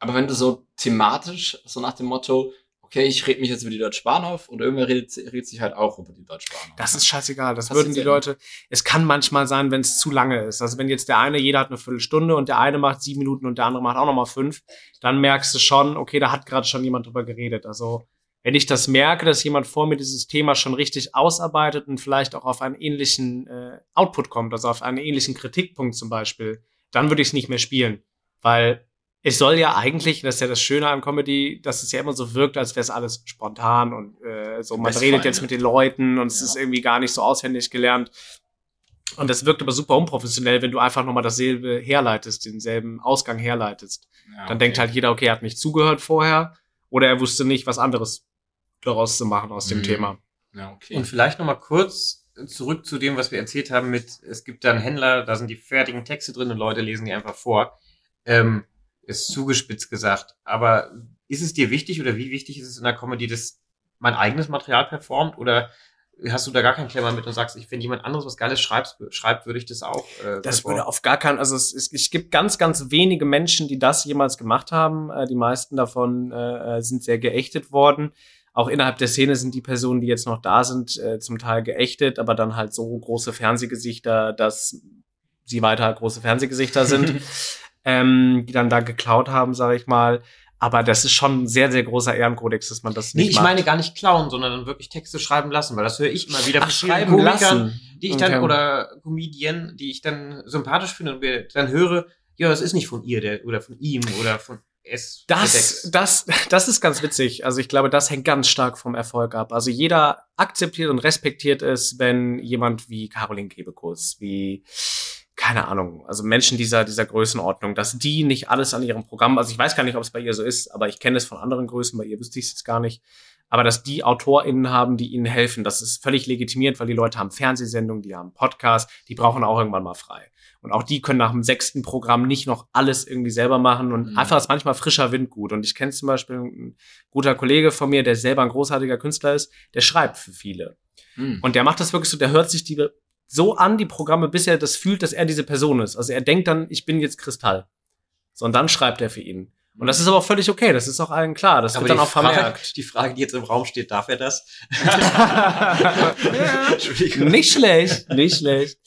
Aber wenn du so thematisch, so nach dem Motto, okay, ich rede mich jetzt über die Deutsche Bahn auf und irgendwer redet, redet sich halt auch über die Deutsche Bahn auf. Das ist scheißegal. Das Passiert würden die. Leute. Es kann manchmal sein, wenn es zu lange ist. Also wenn jetzt der eine, jeder hat eine Viertelstunde und der eine macht sieben Minuten und der andere macht auch nochmal fünf, dann merkst du schon, okay, da hat gerade schon jemand drüber geredet. Also wenn ich das merke, dass jemand vor mir dieses Thema schon richtig ausarbeitet und vielleicht auch auf einen ähnlichen äh, Output kommt, also auf einen ähnlichen Kritikpunkt zum Beispiel, dann würde ich es nicht mehr spielen. Weil es soll ja eigentlich, das ist ja das Schöne an Comedy, dass es ja immer so wirkt, als wäre es alles spontan und äh, so, man redet jetzt mit den Leuten und es Ja. ist irgendwie gar nicht so auswendig gelernt. Und das wirkt aber super unprofessionell, wenn du einfach nochmal dasselbe herleitest, denselben Ausgang herleitest. Ja, Dann denkt halt jeder, okay, er hat nicht zugehört vorher oder er wusste nicht, was anderes daraus zu machen aus dem Mhm. Thema. Ja, okay. Und vielleicht noch mal kurz zurück zu dem, was wir erzählt haben mit, es gibt da einen Händler, da sind die fertigen Texte drin und Leute lesen die einfach vor. Ähm, ist zugespitzt gesagt. Aber ist es dir wichtig oder wie wichtig ist es in der Comedy, dass mein eigenes Material performt oder hast du da gar keinen Klemmer mit und sagst, ich, wenn jemand anderes was Geiles schreibt, schreibt würde ich das auch. Äh, Das würde auf gar keinen, also es, es, es gibt ganz, ganz wenige Menschen, die das jemals gemacht haben. Äh, die meisten davon äh, sind sehr geächtet worden. Auch innerhalb der Szene sind die Personen, die jetzt noch da sind, äh, zum Teil geächtet, aber dann halt so große Fernsehgesichter, dass sie weiter große Fernsehgesichter sind, ähm, die dann da geklaut haben, sage ich mal. Aber das ist schon ein sehr, sehr großer Ehrenkodex, dass man das nicht Nee, ich macht. meine gar nicht klauen, sondern dann wirklich Texte schreiben lassen, weil das höre ich immer wieder Ach, von schreiben Komikern, lassen. die ich dann, Okay. oder Comedian, die ich dann sympathisch finde und dann höre, ja, das ist nicht von ihr, der, oder von ihm, oder von es. Das, das, das ist ganz witzig. Also ich glaube, das hängt ganz stark vom Erfolg ab. Also jeder akzeptiert und respektiert es, wenn jemand wie Caroline Kebekus, wie keine Ahnung, also Menschen dieser, dieser Größenordnung, dass die nicht alles an ihrem Programm, also ich weiß gar nicht, ob es bei ihr so ist, aber ich kenne es von anderen Größen, bei ihr wüsste ich es jetzt gar nicht, aber dass die AutorInnen haben, die ihnen helfen, das ist völlig legitimiert, weil die Leute haben Fernsehsendungen, die haben Podcasts, die brauchen auch irgendwann mal frei. Und auch die können nach dem sechsten Programm nicht noch alles irgendwie selber machen und Mhm. einfach ist manchmal frischer Wind gut. Und ich kenne zum Beispiel ein guter Kollege von mir, der selber ein großartiger Künstler ist, der schreibt für viele. Hm. Und der macht das wirklich so, der hört sich die so an, die Programme, bis er das fühlt, dass er diese Person ist. Also er denkt dann, ich bin jetzt Kristall. So, und dann schreibt er für ihn. Und das ist aber auch völlig okay, das ist auch allen klar, das Aber wird dann auch Frage, vermerkt. die Frage, die jetzt im Raum steht, darf er das? nicht schlecht, nicht schlecht.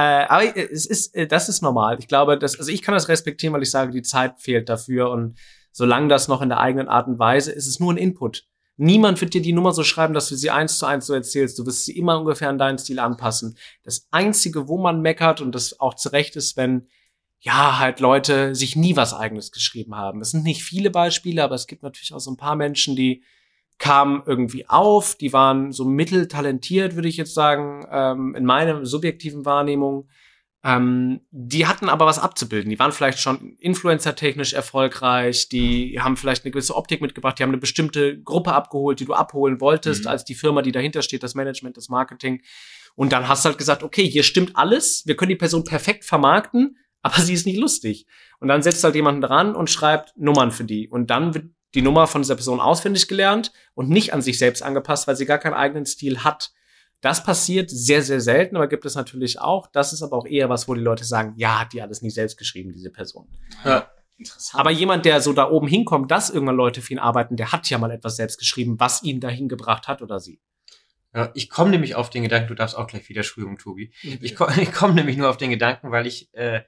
Äh, aber es ist, äh, das ist normal. Ich glaube, dass, also ich kann das respektieren, weil ich sage, die Zeit fehlt dafür und solange das noch in der eigenen Art und Weise ist, ist es nur ein Input. Niemand wird dir die Nummer so schreiben, dass du sie eins zu eins so erzählst. Du wirst sie immer ungefähr an deinen Stil anpassen. Das einzige, wo man meckert und das auch zurecht ist, wenn ja, halt Leute sich nie was eigenes geschrieben haben. Es sind nicht viele Beispiele, aber es gibt natürlich auch so ein paar Menschen, die kamen irgendwie auf, die waren so mitteltalentiert, würde ich jetzt sagen, ähm, in meiner subjektiven Wahrnehmung. Ähm, die hatten aber was abzubilden. Die waren vielleicht schon influencer-technisch erfolgreich, die haben vielleicht eine gewisse Optik mitgebracht, die haben eine bestimmte Gruppe abgeholt, die du abholen wolltest, Mhm. als die Firma, die dahinter steht, das Management, das Marketing. Und dann hast du halt gesagt, okay, hier stimmt alles, wir können die Person perfekt vermarkten, aber sie ist nicht lustig. Und dann setzt halt jemanden dran und schreibt Nummern für die. Und dann wird die Nummer von dieser Person auswendig gelernt und nicht an sich selbst angepasst, weil sie gar keinen eigenen Stil hat. Das passiert sehr, sehr selten, aber gibt es natürlich auch. Das ist aber auch eher was, wo die Leute sagen, ja, hat die alles nie selbst geschrieben, diese Person. Ja. Interessant. Aber jemand, der so da oben hinkommt, dass irgendwann Leute für ihn arbeiten, der hat ja mal etwas selbst geschrieben, was ihn dahin gebracht hat oder sie. Ja, ich komme nämlich auf den Gedanken, du darfst auch gleich wieder Entschuldigung, Tobi. Ich komme komm nämlich nur auf den Gedanken, weil ich, äh,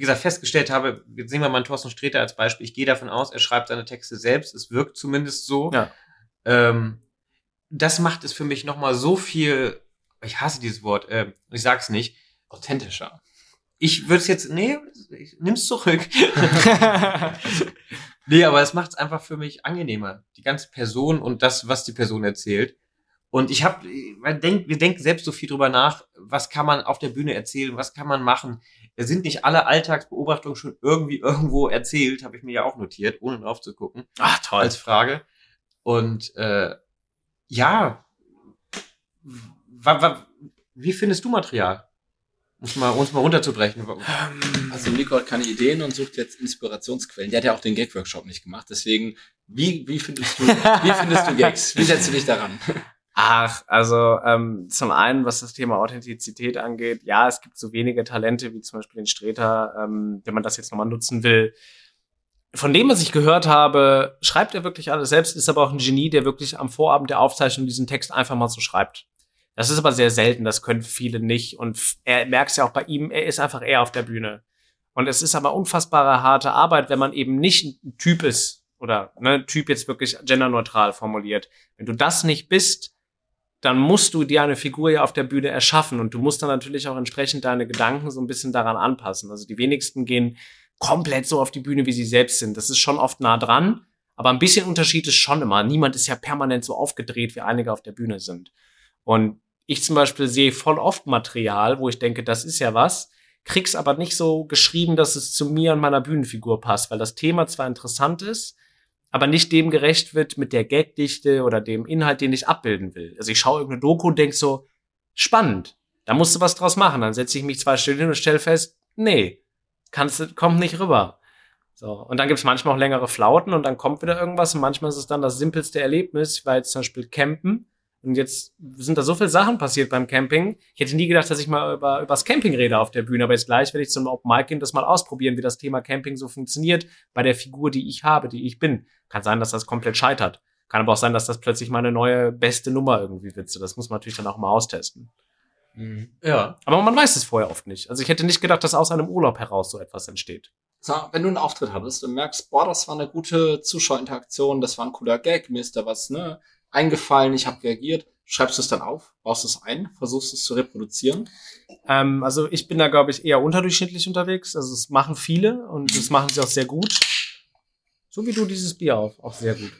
wie gesagt, festgestellt habe, jetzt sehen wir mal einen Thorsten Sträter als Beispiel. Ich gehe davon aus, er schreibt seine Texte selbst. Es wirkt zumindest so. Ja. Ähm, das macht es für mich nochmal so viel, ich hasse dieses Wort, äh, ich sag's nicht. authentischer. Ich würde es jetzt, nee, ich nimm's zurück. nee, aber es macht es einfach für mich angenehmer. Die ganze Person und das, was die Person erzählt. Und ich habe, man denkt, wir denken selbst so viel drüber nach, was kann man auf der Bühne erzählen, was kann man machen. Es sind nicht alle Alltagsbeobachtungen schon irgendwie irgendwo erzählt, habe ich mir ja auch notiert, ohne drauf zu gucken, Ach, toll. als Frage. Und äh, ja, wie findest du Material? Uns mal, uns mal runterzubrechen. Also Nico hat keine Ideen und sucht jetzt Inspirationsquellen. Der hat ja auch den Gag-Workshop nicht gemacht. Deswegen, wie, wie findest du, wie findest du Gags? Wie setzt du dich daran? Ach, also ähm, zum einen, was das Thema Authentizität angeht, ja, es gibt so wenige Talente wie zum Beispiel den Streter, ähm, wenn man das jetzt nochmal nutzen will. Von dem, was ich gehört habe, schreibt er wirklich alles selbst, ist aber auch ein Genie, der wirklich am Vorabend der Aufzeichnung diesen Text einfach mal so schreibt. Das ist aber sehr selten, das können viele nicht. Und er merkt es ja auch bei ihm, er ist einfach eher auf der Bühne. Und es ist aber unfassbare harte Arbeit, wenn man eben nicht ein Typ ist oder ne, Typ jetzt wirklich genderneutral formuliert. Wenn du das nicht bist, dann musst du dir eine Figur ja auf der Bühne erschaffen und du musst dann natürlich auch entsprechend deine Gedanken so ein bisschen daran anpassen. Also die wenigsten gehen komplett so auf die Bühne, wie sie selbst sind. Das ist schon oft nah dran, aber ein bisschen Unterschied ist schon immer. Niemand ist ja permanent so aufgedreht, wie einige auf der Bühne sind. Und ich zum Beispiel sehe voll oft Material, wo ich denke, das ist ja was, krieg's aber nicht so geschrieben, dass es zu mir und meiner Bühnenfigur passt, weil das Thema zwar interessant ist, aber nicht dem gerecht wird mit der Gagdichte oder dem Inhalt, den ich abbilden will. Also ich schaue irgendeine Doku und denk so, spannend, da musst du was draus machen. Dann setze ich mich zwei Stunden hin und stelle fest, nee, kannst, kommt nicht rüber. So. Und dann gibt's manchmal auch längere Flauten und dann kommt wieder irgendwas und manchmal ist es dann das simpelste Erlebnis, weil zum Beispiel Campen. Und jetzt sind da so viele Sachen passiert beim Camping. Ich hätte nie gedacht, dass ich mal über, über das Camping rede auf der Bühne, aber jetzt gleich werde ich zum Open Mic gehen, das mal ausprobieren, wie das Thema Camping so funktioniert bei der Figur, die ich habe, die ich bin. Kann sein, dass das komplett scheitert. Kann aber auch sein, dass das plötzlich meine neue beste Nummer irgendwie wird. Das muss man natürlich dann auch mal austesten. Mhm. Ja. Aber man weiß es vorher oft nicht. Also ich hätte nicht gedacht, dass aus einem Urlaub heraus so etwas entsteht. So, wenn du einen Auftritt hattest und merkst, boah, das war eine gute Zuschauerinteraktion, das war ein cooler Gag, mir ist da was ne, eingefallen, ich habe reagiert, schreibst du es dann auf, baust es ein, versuchst es zu reproduzieren? Ähm, also ich bin da, glaube ich, eher unterdurchschnittlich unterwegs. Also es machen viele und das machen sie auch sehr gut. So wie du dieses Bier auf, auch sehr gut.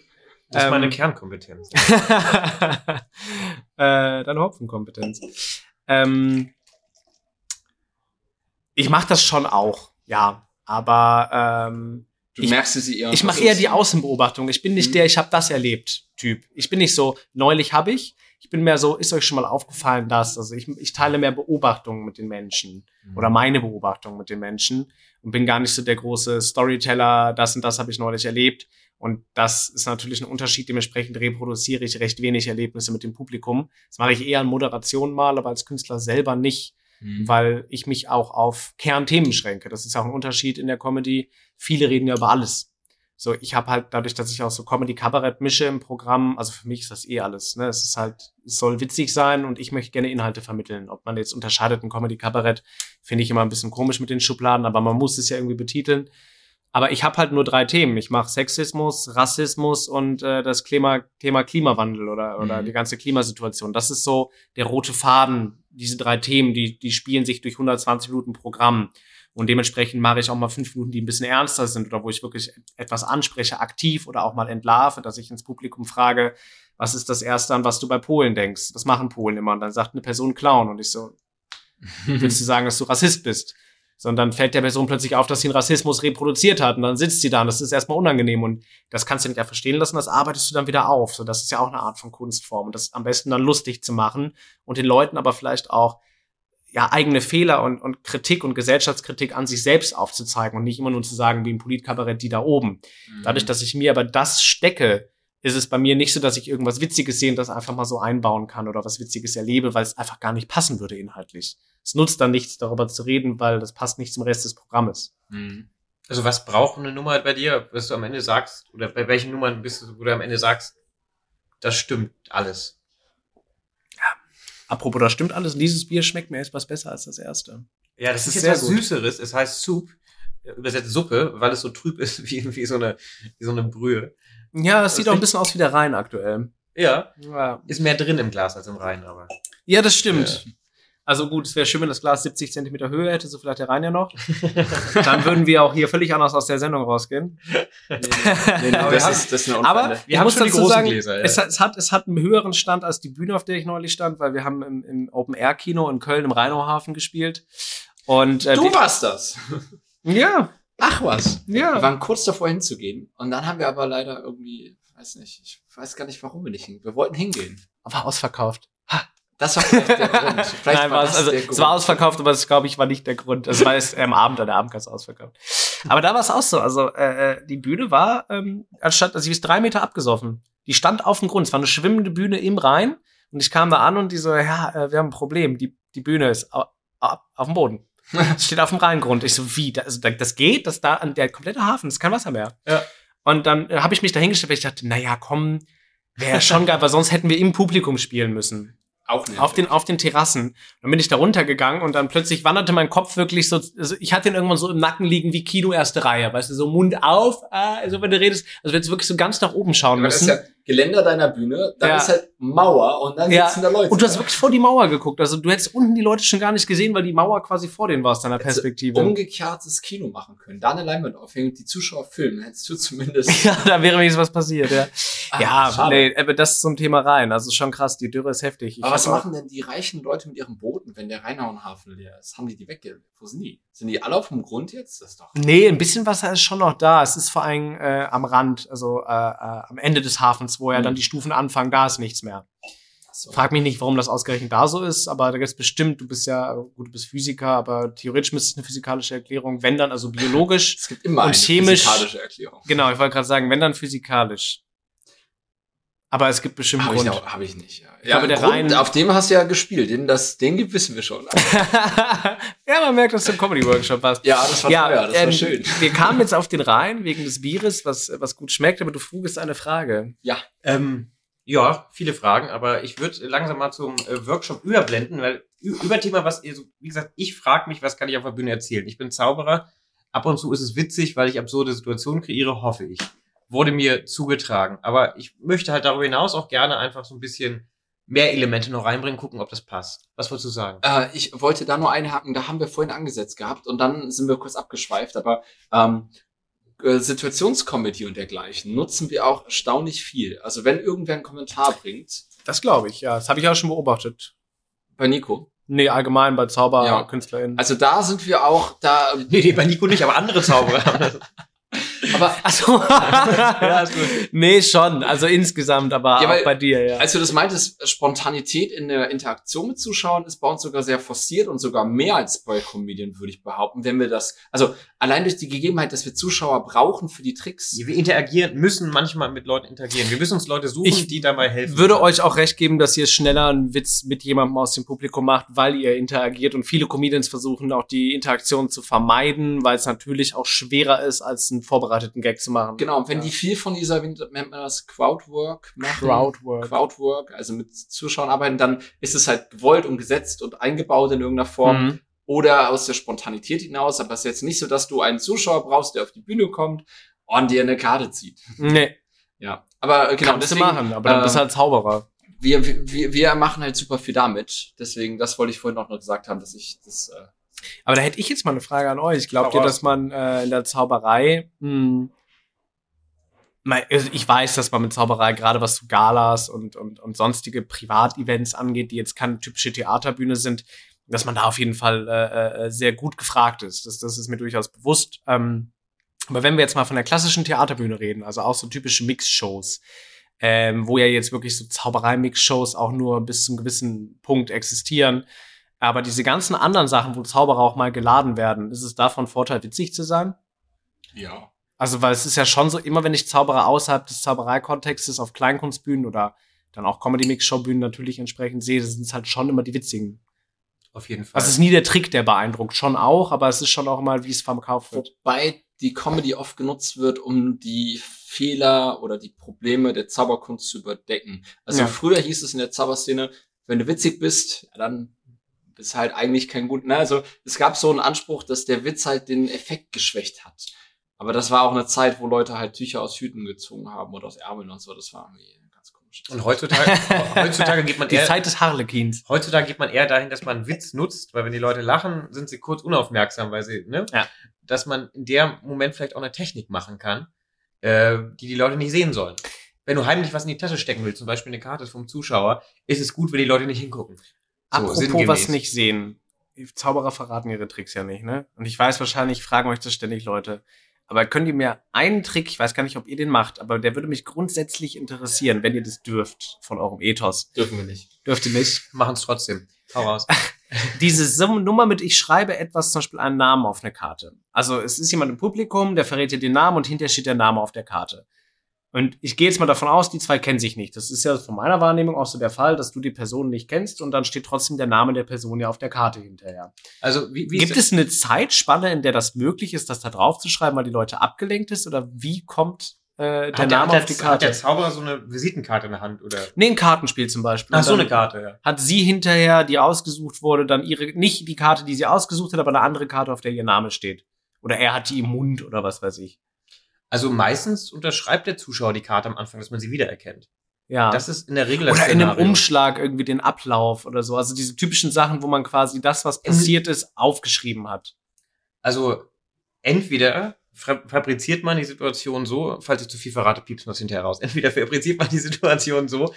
Das ist Ähm, meine Kernkompetenz. äh, deine Hopfenkompetenz. Ähm, ich mache das schon auch, ja. Aber ähm, Du Ich- merkst sie eher. ich mache eher die Außenbeobachtung. Ich bin nicht Mhm. der, ich habe das erlebt, Typ. Ich bin nicht so, neulich habe ich. Ich bin mehr so, ist euch schon mal aufgefallen, dass, also ich, ich teile mehr Beobachtungen mit den Menschen oder meine Beobachtungen mit den Menschen und bin gar nicht so der große Storyteller, das und das habe ich neulich erlebt. Und das ist natürlich ein Unterschied. Dementsprechend reproduziere ich recht wenig Erlebnisse mit dem Publikum. Das mache ich eher in Moderation mal, aber als Künstler selber nicht, Mhm. weil ich mich auch auf Kernthemen beschränke. Das ist auch ein Unterschied in der Comedy. Viele reden ja über alles. So, ich habe halt dadurch, dass ich auch so Comedy-Kabarett mische im Programm, also für mich ist das eh alles. Ne? Es ist halt, es soll witzig sein und ich möchte gerne Inhalte vermitteln. Ob man jetzt unterscheidet ein Comedy-Kabarett, finde ich immer ein bisschen komisch mit den Schubladen, aber man muss es ja irgendwie betiteln. Aber ich habe halt nur drei Themen. Ich mache Sexismus, Rassismus und äh, das Klima, Thema Klimawandel oder, oder Mhm. die ganze Klimasituation. Das ist so der rote Faden. Diese drei Themen, die, die spielen sich durch 120 Minuten Programm. Und dementsprechend mache ich auch mal fünf Minuten, die ein bisschen ernster sind oder wo ich wirklich etwas anspreche, aktiv oder auch mal entlarve, dass ich ins Publikum frage, was ist das Erste, an was du bei Polen denkst? Das machen Polen immer. Und dann sagt eine Person Clown und ich so, willst du sagen, dass du Rassist bist? Sondern fällt der Person plötzlich auf, dass sie einen Rassismus reproduziert hat und dann sitzt sie da und das ist erstmal unangenehm und das kannst du nicht einfach stehen lassen, das arbeitest du dann wieder auf. So, das ist ja auch eine Art von Kunstform und das am besten dann lustig zu machen und den Leuten aber vielleicht auch ja eigene Fehler und, und Kritik und Gesellschaftskritik an sich selbst aufzuzeigen und nicht immer nur zu sagen, wie im Politkabarett die da oben. Mhm. Dadurch, dass ich mir aber das stecke, ist es bei mir nicht so, dass ich irgendwas Witziges sehe und das einfach mal so einbauen kann oder was Witziges erlebe, weil es einfach gar nicht passen würde inhaltlich. Es nutzt dann nichts, darüber zu reden, weil das passt nicht zum Rest des Programmes. Mhm. Also was braucht eine Nummer bei dir, was du am Ende sagst, oder bei welchen Nummern bist du, wo du am Ende sagst, das stimmt alles. Apropos, das stimmt alles. Dieses Bier schmeckt mir etwas besser als das erste. Ja, das, Das ist, ist jetzt sehr was gut. Süßeres. Es heißt Soup, äh, übersetzt Suppe, weil es so trüb ist wie, wie, so, eine, wie so eine Brühe. Ja, es sieht auch ein bisschen aus wie der Rhein aktuell. Ja, Ja, ist mehr drin im Glas als im Rhein, aber. ja das stimmt. Also gut, es wäre schön, wenn das Glas 70 Zentimeter Höhe hätte, so vielleicht der Rhein ja noch. Dann würden wir auch hier völlig anders aus der Sendung rausgehen. Nee, nee, Aber wir das, haben- ist, das ist eine Aber Unfälle. Wir ich haben muss schon die großen sagen, Gläser, ja. es, hat, es, hat, es hat einen höheren Stand als die Bühne, auf der ich neulich stand, weil wir haben im, im Open-Air-Kino in Köln im Rheinauhafen gespielt. Und äh, Du wir- warst das. Ja, Ach was. Wir ja. waren kurz davor hinzugehen. Und dann haben wir aber leider irgendwie, weiß nicht, ich weiß gar nicht, warum wir nicht hingehen. Wir wollten hingehen. War ausverkauft. Das war vielleicht der Grund. Vielleicht Nein, war das es, also, es war ausverkauft, aber es glaube ich war nicht der Grund. Es war erst am Abend, an der Abendkasse ausverkauft. Aber da war es auch so. Also äh, äh, die Bühne war, ähm, anstatt, also sie ist drei Meter abgesoffen. Die stand auf dem Grund. Es war eine schwimmende Bühne im Rhein, Und ich kam da an und die so, ja, äh, wir haben ein Problem. Die, die Bühne ist au, au, auf dem Boden. Steht auf dem Rheingrund. Ich so, wie? Da, also, da, das geht? Das da an der komplette Hafen, das ist kein Wasser mehr. Ja. Und dann äh, habe ich mich dahingestellt, weil ich dachte, naja, komm, wäre schon geil, weil sonst hätten wir im Publikum spielen müssen. Nicht. Auf den, auf den Terrassen. Dann bin ich da runtergegangen und dann plötzlich wanderte mein Kopf wirklich so, also ich hatte ihn irgendwann so im Nacken liegen wie Kino erste Reihe, weißt du, so Mund auf, ah, also wenn du redest, also wenn du wirklich so ganz nach oben schauen ist müssen. ja Geländer deiner Bühne, dann Ja. ist halt Mauer und dann Ja. sitzen da Leute. Und du hast wirklich vor die Mauer geguckt. Also du hättest unten die Leute schon gar nicht gesehen, weil die Mauer quasi vor denen war aus deiner Hättest Perspektive. umgekehrtes Kino machen können. Da eine Leinwand aufhängen und die Zuschauer filmen, hättest du zumindest. Ja, da wäre wenigstens was passiert, ja. Ah, ja, schade. nee, aber das zum Thema rein. Also schon krass, die Dürre ist heftig. Ich Aber was machen denn die reichen Leute mit ihren Booten, wenn der Rheinauenhafen leer ist? Haben die die wegge... Wo sind die? Sind die alle auf dem Grund jetzt? Das ist doch... Nee, ein bisschen Wasser ist schon noch da. Es ist vor allem äh, am Rand, also äh, äh, am Ende des Hafens, wo ja Mhm. dann die Stufen anfangen, da ist nichts mehr. Achso. Frag mich nicht, warum das ausgerechnet da so ist, aber da gibt's bestimmt, du bist ja, gut, du bist Physiker, aber theoretisch müsste es eine physikalische Erklärung, wenn dann, also biologisch. Es gibt immer Und eine chemisch- physikalische Erklärung. genau, ich wollte gerade sagen, wenn dann physikalisch. Aber es gibt bestimmt Habe ich, Grund. auch- hab ich nicht, ja. Ich glaube, der Grund, Rhein- auf dem hast du ja gespielt. Den, das, den gibt, wissen wir schon. ja, man merkt, dass du im Comedy-Workshop warst. Ja, das war teuer, das ähm, war schön. Wir kamen jetzt auf den Rhein wegen des Bieres, was, was gut schmeckt, aber du frugest eine Frage. Ähm, ja, viele Fragen, aber ich würde langsam mal zum äh, Workshop überblenden, weil ü- Überthema, was ihr so, wie gesagt, ich frage mich, was kann ich auf der Bühne erzählen? Ich bin Zauberer. Ab und zu ist es witzig, weil ich absurde Situationen kreiere, hoffe ich. Wurde mir zugetragen. Aber ich möchte halt darüber hinaus auch gerne einfach so ein bisschen mehr Elemente noch reinbringen, gucken, ob das passt. Was wolltest du sagen? Äh, ich wollte da nur einhaken, da haben wir vorhin angesetzt gehabt und dann sind wir kurz abgeschweift, aber ähm, äh, Situationscomedy und dergleichen nutzen wir auch erstaunlich viel. Also wenn irgendwer einen Kommentar bringt, Das glaube ich, ja. Das habe ich auch schon beobachtet. bei Nico, Nee, allgemein bei Ja. ZauberkünstlerInnen. also da sind wir auch da, Nee, nee, bei Nico nicht, aber andere Zauberer. aber Achso. ja, ist gut. nee, schon. Also insgesamt, aber Ja, weil- auch bei dir, ja. als du das meintest, Spontanität in der Interaktion mit Zuschauern ist bei uns sogar sehr forciert und sogar mehr als bei Comedian, würde ich behaupten, wenn wir das, also allein durch die Gegebenheit, dass wir Zuschauer brauchen für die Tricks. Wir interagieren, müssen manchmal mit Leuten interagieren. Wir müssen uns Leute suchen, Ich die dabei helfen. würde euch auch recht geben, dass ihr schneller einen Witz mit jemandem aus dem Publikum macht, weil ihr interagiert und viele Comedians versuchen auch die Interaktion zu vermeiden, weil es natürlich auch schwerer ist, als einen vorbereiteten Gag zu machen. Genau, und wenn Ja. die viel von dieser, nennt man das, Crowdwork machen. Crowdwork. Crowdwork, also mit Zuschauern arbeiten, dann ist es halt gewollt und gesetzt und eingebaut in irgendeiner Form. Mhm. Oder aus der Spontanität hinaus, aber es ist jetzt nicht so, dass du einen Zuschauer brauchst, der auf die Bühne kommt und dir eine Karte zieht. Nee, Ja, aber äh, genau, kannst deswegen, du machen, aber dann ähm, bist du halt Zauberer. wir, wir, wir machen halt super viel damit. Deswegen, das wollte ich vorhin auch noch gesagt haben, dass ich das, äh, Aber da hätte ich jetzt mal eine Frage an euch. Glaubt ihr, dass man äh, in der Zauberei, mh, mal- also ich weiß, dass man mit Zauberei gerade was zu Galas und, und, und sonstige Privatevents angeht, die jetzt keine typische Theaterbühne sind, dass man da auf jeden Fall äh, äh, sehr gut gefragt ist. Das, das ist mir durchaus bewusst. Ähm, aber wenn wir jetzt mal von der klassischen Theaterbühne reden, also auch so typische Mix-Shows, ähm, wo ja jetzt wirklich so Zauberei-Mix-Shows auch nur bis zum gewissen Punkt existieren, aber diese ganzen anderen Sachen, wo Zauberer auch mal geladen werden, ist es davon Vorteil, witzig zu sein? ja. Also, weil es ist ja schon so, immer wenn ich Zauberer außerhalb des Zaubereikontextes auf Kleinkunstbühnen oder dann auch Comedy-Mix-Show-Bühnen natürlich entsprechend sehe, sind es halt schon immer die witzigen. Auf jeden Fall. Also, es ist nie der Trick, der beeindruckt. Schon auch, aber es ist schon auch immer, wie es verkauft wird. Wobei die Comedy oft genutzt wird, um die Fehler oder die Probleme der Zauberkunst zu überdecken. Also Ja. früher hieß es in der Zauberszene, wenn du witzig bist, dann bist halt eigentlich kein gut. Ne? Also es gab so einen Anspruch, dass der Witz halt den Effekt geschwächt hat. Aber das war auch eine Zeit, wo Leute halt Tücher aus Hüten gezogen haben oder aus Ärmeln und so. Das war irgendwie ganz komisch. Und heutzutage, heutzutage geht man Die eher, Zeit des Harlequins. heutzutage geht man eher dahin, dass man einen Witz nutzt, weil wenn die Leute lachen, sind sie kurz unaufmerksam, weil sie, ne? Ja. Dass man in der Moment vielleicht auch eine Technik machen kann, äh, die die Leute nicht sehen sollen. Wenn du heimlich was in die Tasche stecken willst, zum Beispiel eine Karte vom Zuschauer, ist es gut, wenn die Leute nicht hingucken. So, Apropos was nicht sehen. Die Zauberer verraten ihre Tricks ja nicht, ne? Und ich weiß wahrscheinlich, fragen euch das ständig Leute. Aber könnt ihr mir einen Trick, ich weiß gar nicht, ob ihr den macht, aber der würde mich grundsätzlich interessieren, wenn ihr das dürft, von eurem Ethos. Dürfen wir nicht. Dürft ihr nicht? Machen es trotzdem. Hau raus. Diese Nummer mit, ich schreibe etwas, zum Beispiel einen Namen auf eine Karte. Also es ist jemand im Publikum, der verrät dir den Namen und hinterher steht der Name auf der Karte. Und ich gehe jetzt mal davon aus, die zwei kennen sich nicht. Das ist ja von meiner Wahrnehmung auch so der Fall, dass du die Person nicht kennst und dann steht trotzdem der Name der Person ja auf der Karte hinterher. Also, wie, wie Gibt es eine Zeitspanne, in der das möglich ist, das da drauf zu schreiben, weil die Leute abgelenkt ist? Oder wie kommt äh, der hat Name der, auf die Hat der Karte? Zauberer so eine Visitenkarte in der Hand, oder? Nee, ein Kartenspiel zum Beispiel. Ach, so eine Karte, ja. Hat sie hinterher, die ausgesucht wurde, dann ihre, nicht die Karte, die sie ausgesucht hat, aber eine andere Karte, auf der ihr Name steht. Oder er hat die im Mund oder was weiß ich. Also meistens unterschreibt der Zuschauer die Karte am Anfang, dass man sie wiedererkennt. Ja. Das ist in der Regel das oder in einem Szenario. Umschlag irgendwie den Ablauf oder so. Also diese typischen Sachen, wo man quasi das, was passiert ist, aufgeschrieben hat. Also entweder fabriziert man die Situation so, falls ich zu viel verrate, piepst man es hinterher raus. Entweder fabriziert man die Situation so.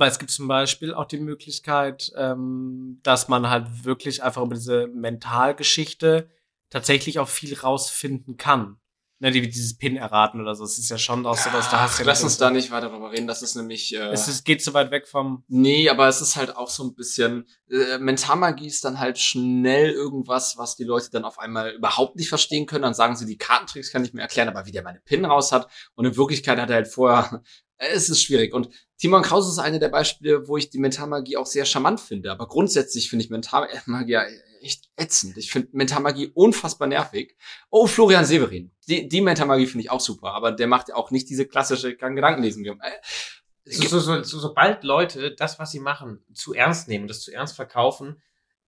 Aber es gibt zum Beispiel auch die Möglichkeit, ähm, dass man halt wirklich einfach über diese Mentalgeschichte tatsächlich auch viel rausfinden kann. Ne, die, dieses Pin erraten oder so. Es ist ja schon auch sowas, da hast du ja Lass uns da nicht weiter drüber reden. Das ist nämlich. Äh, Es ist, geht so weit weg vom. Nee, aber es ist halt auch so ein bisschen, äh, Mentalmagie ist dann halt schnell irgendwas, was die Leute dann auf einmal überhaupt nicht verstehen können. Dann sagen sie, die Kartentricks kann ich mir erklären, aber wie der meine PIN raus hat. Und in Wirklichkeit hat er halt vorher, es ist schwierig. Und Timon Kraus ist eine der Beispiele, wo ich die Mentalmagie auch sehr charmant finde. Aber grundsätzlich finde ich Mentalmagie echt ätzend. Ich finde Mentalmagie unfassbar nervig. Oh, Florian Severin. Die, die Mentalmagie finde ich auch super, aber der macht ja auch nicht diese klassische Gedankenlesen. Äh, So, so, so, so, sobald Leute das, was sie machen, zu ernst nehmen, das zu ernst verkaufen,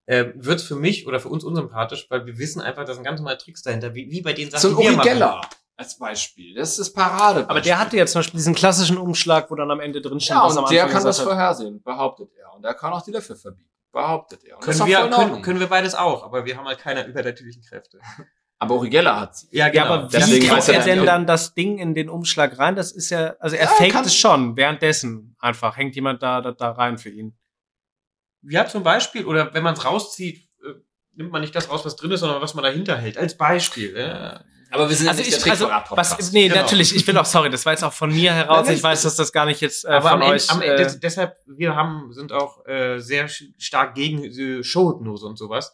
äh, wird für mich oder für uns unsympathisch, weil wir wissen einfach, da sind ganz normale Tricks dahinter, wie, wie bei den So Sachen, ein die wir machen. Als Beispiel. Das ist Parade. Aber der hatte ja zum Beispiel diesen klassischen Umschlag, wo dann am Ende drin steht, ja, und der kann das hat. vorhersehen, behauptet er. Und er kann auch die Löffel verbieten, behauptet er. Und das Können wir, können, können wir beides auch, aber wir haben halt keine übernatürlichen Kräfte. aber Uri Geller hat sie. Ja, Ja, aber wie Deswegen kriegt weiß er denn dann das Ding in den Umschlag rein? Das ist ja, also er Ja, faked es schon, währenddessen einfach. Hängt jemand da, da, da rein für ihn. Ja, zum Beispiel, oder wenn man es rauszieht, äh, nimmt man nicht das raus, was drin ist, sondern was man dahinter hält. Als Beispiel. Ja. Aber wir sind Also nicht ich, der also, was, nee, Genau. natürlich, ich will auch, sorry, das war jetzt auch von mir heraus. Nein, Ich weiß, das dass das gar nicht jetzt äh, Aber von euch. am Ende äh, des, deshalb, wir haben, sind auch äh, sehr stark gegen äh, Showhypnose und sowas.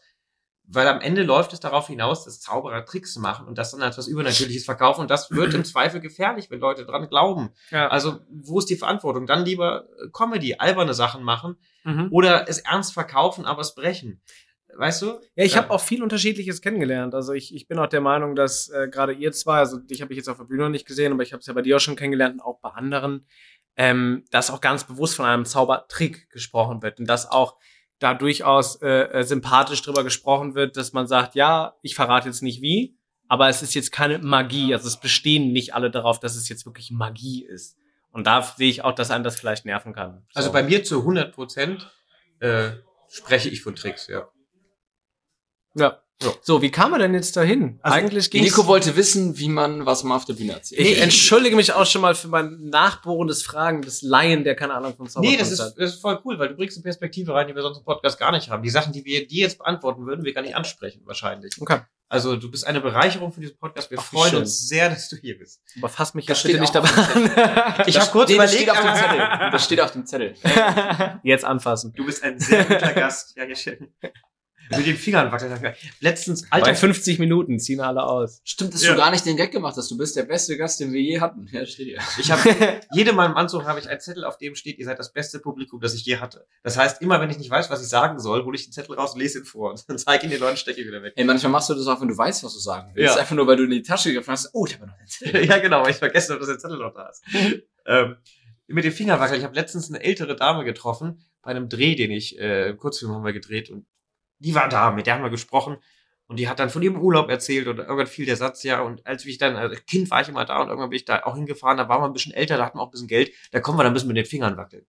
Weil am Ende läuft es darauf hinaus, dass Zauberer Tricks machen und das dann als was Übernatürliches verkaufen. Und das wird im Zweifel gefährlich, wenn Leute dran glauben. ja. Also, wo ist die Verantwortung? Dann lieber äh, Comedy, alberne Sachen machen mhm. oder es ernst verkaufen, aber es brechen. Weißt du? Ja, ich Ja. habe auch viel Unterschiedliches kennengelernt. Also ich, ich bin auch der Meinung, dass äh, gerade ihr zwei, also dich habe ich jetzt auf der Bühne noch nicht gesehen, aber ich habe es ja bei dir auch schon kennengelernt und auch bei anderen, ähm, dass auch ganz bewusst von einem Zaubertrick gesprochen wird und dass auch da durchaus äh, äh, sympathisch drüber gesprochen wird, dass man sagt, ja, ich verrate jetzt nicht wie, aber es ist jetzt keine Magie. Also es bestehen nicht alle darauf, dass es jetzt wirklich Magie ist. Und da sehe ich auch, dass einen das vielleicht nerven kann. Also So. bei mir zu 100 Prozent äh, spreche ich von Tricks, ja. Ja. Ja. So, wie kam er denn jetzt dahin? Also, Eigentlich ging's Nico wollte wissen, wie man was mal auf der Bühne erzählt. Ich Nee, ich- entschuldige mich auch schon mal für mein nachbohrendes Fragen des Laien, der keine Ahnung von Nee, Zauberkunst das ist, das ist voll cool, weil du bringst eine Perspektive rein, die wir sonst im Podcast gar nicht haben. Die Sachen, die wir dir jetzt beantworten würden, wir gar nicht ansprechen, wahrscheinlich. Okay, Also du bist eine Bereicherung für diesen Podcast. Wir Ach, freuen schön. uns sehr, dass du hier bist. aber fass mich Das jetzt bitte nicht dabei an. Ich Das- hab kurz nee, überlegt, steht auf dem Zettel. Das steht auf dem Zettel. jetzt anfassen. Du bist ein sehr guter Gast. Ja, schön. Mit den Fingern wackelt. Letztens, Alter, Alter, 50 Minuten ziehen alle aus. Stimmt, dass Ja. du gar nicht den Gag gemacht hast. Du bist der beste Gast, den wir je hatten. Ja, steht hier. ich habe jedem meinem Anzug habe ich einen Zettel, auf dem steht, ihr seid das beste Publikum, das ich je hatte. Das heißt, immer wenn ich nicht weiß, was ich sagen soll, hole ich den Zettel raus und lese ihn vor und dann zeige ihn den Leuten, stecke ihn wieder weg. Ey, manchmal machst du das auch, wenn du weißt, was du sagen willst. Ja. Einfach nur, weil du in die Tasche gegriffen hast. Oh, ich habe noch den Zettel. ja, genau, weil ich vergessen habe, dass der Zettel noch da ist. ähm, mit den Fingerwackeln. Ich habe letztens eine ältere Dame getroffen, bei einem Dreh, den ich, äh, Kurzfilm haben wir gedreht und die war da, mit der haben wir gesprochen und die hat dann von ihrem Urlaub erzählt und irgendwann fiel der Satz ja und als ich dann, als Kind war ich immer da und irgendwann bin ich da auch hingefahren, da waren wir ein bisschen älter, da hatten wir auch ein bisschen Geld, da kommen wir dann ein bisschen mit den Fingern wackeln.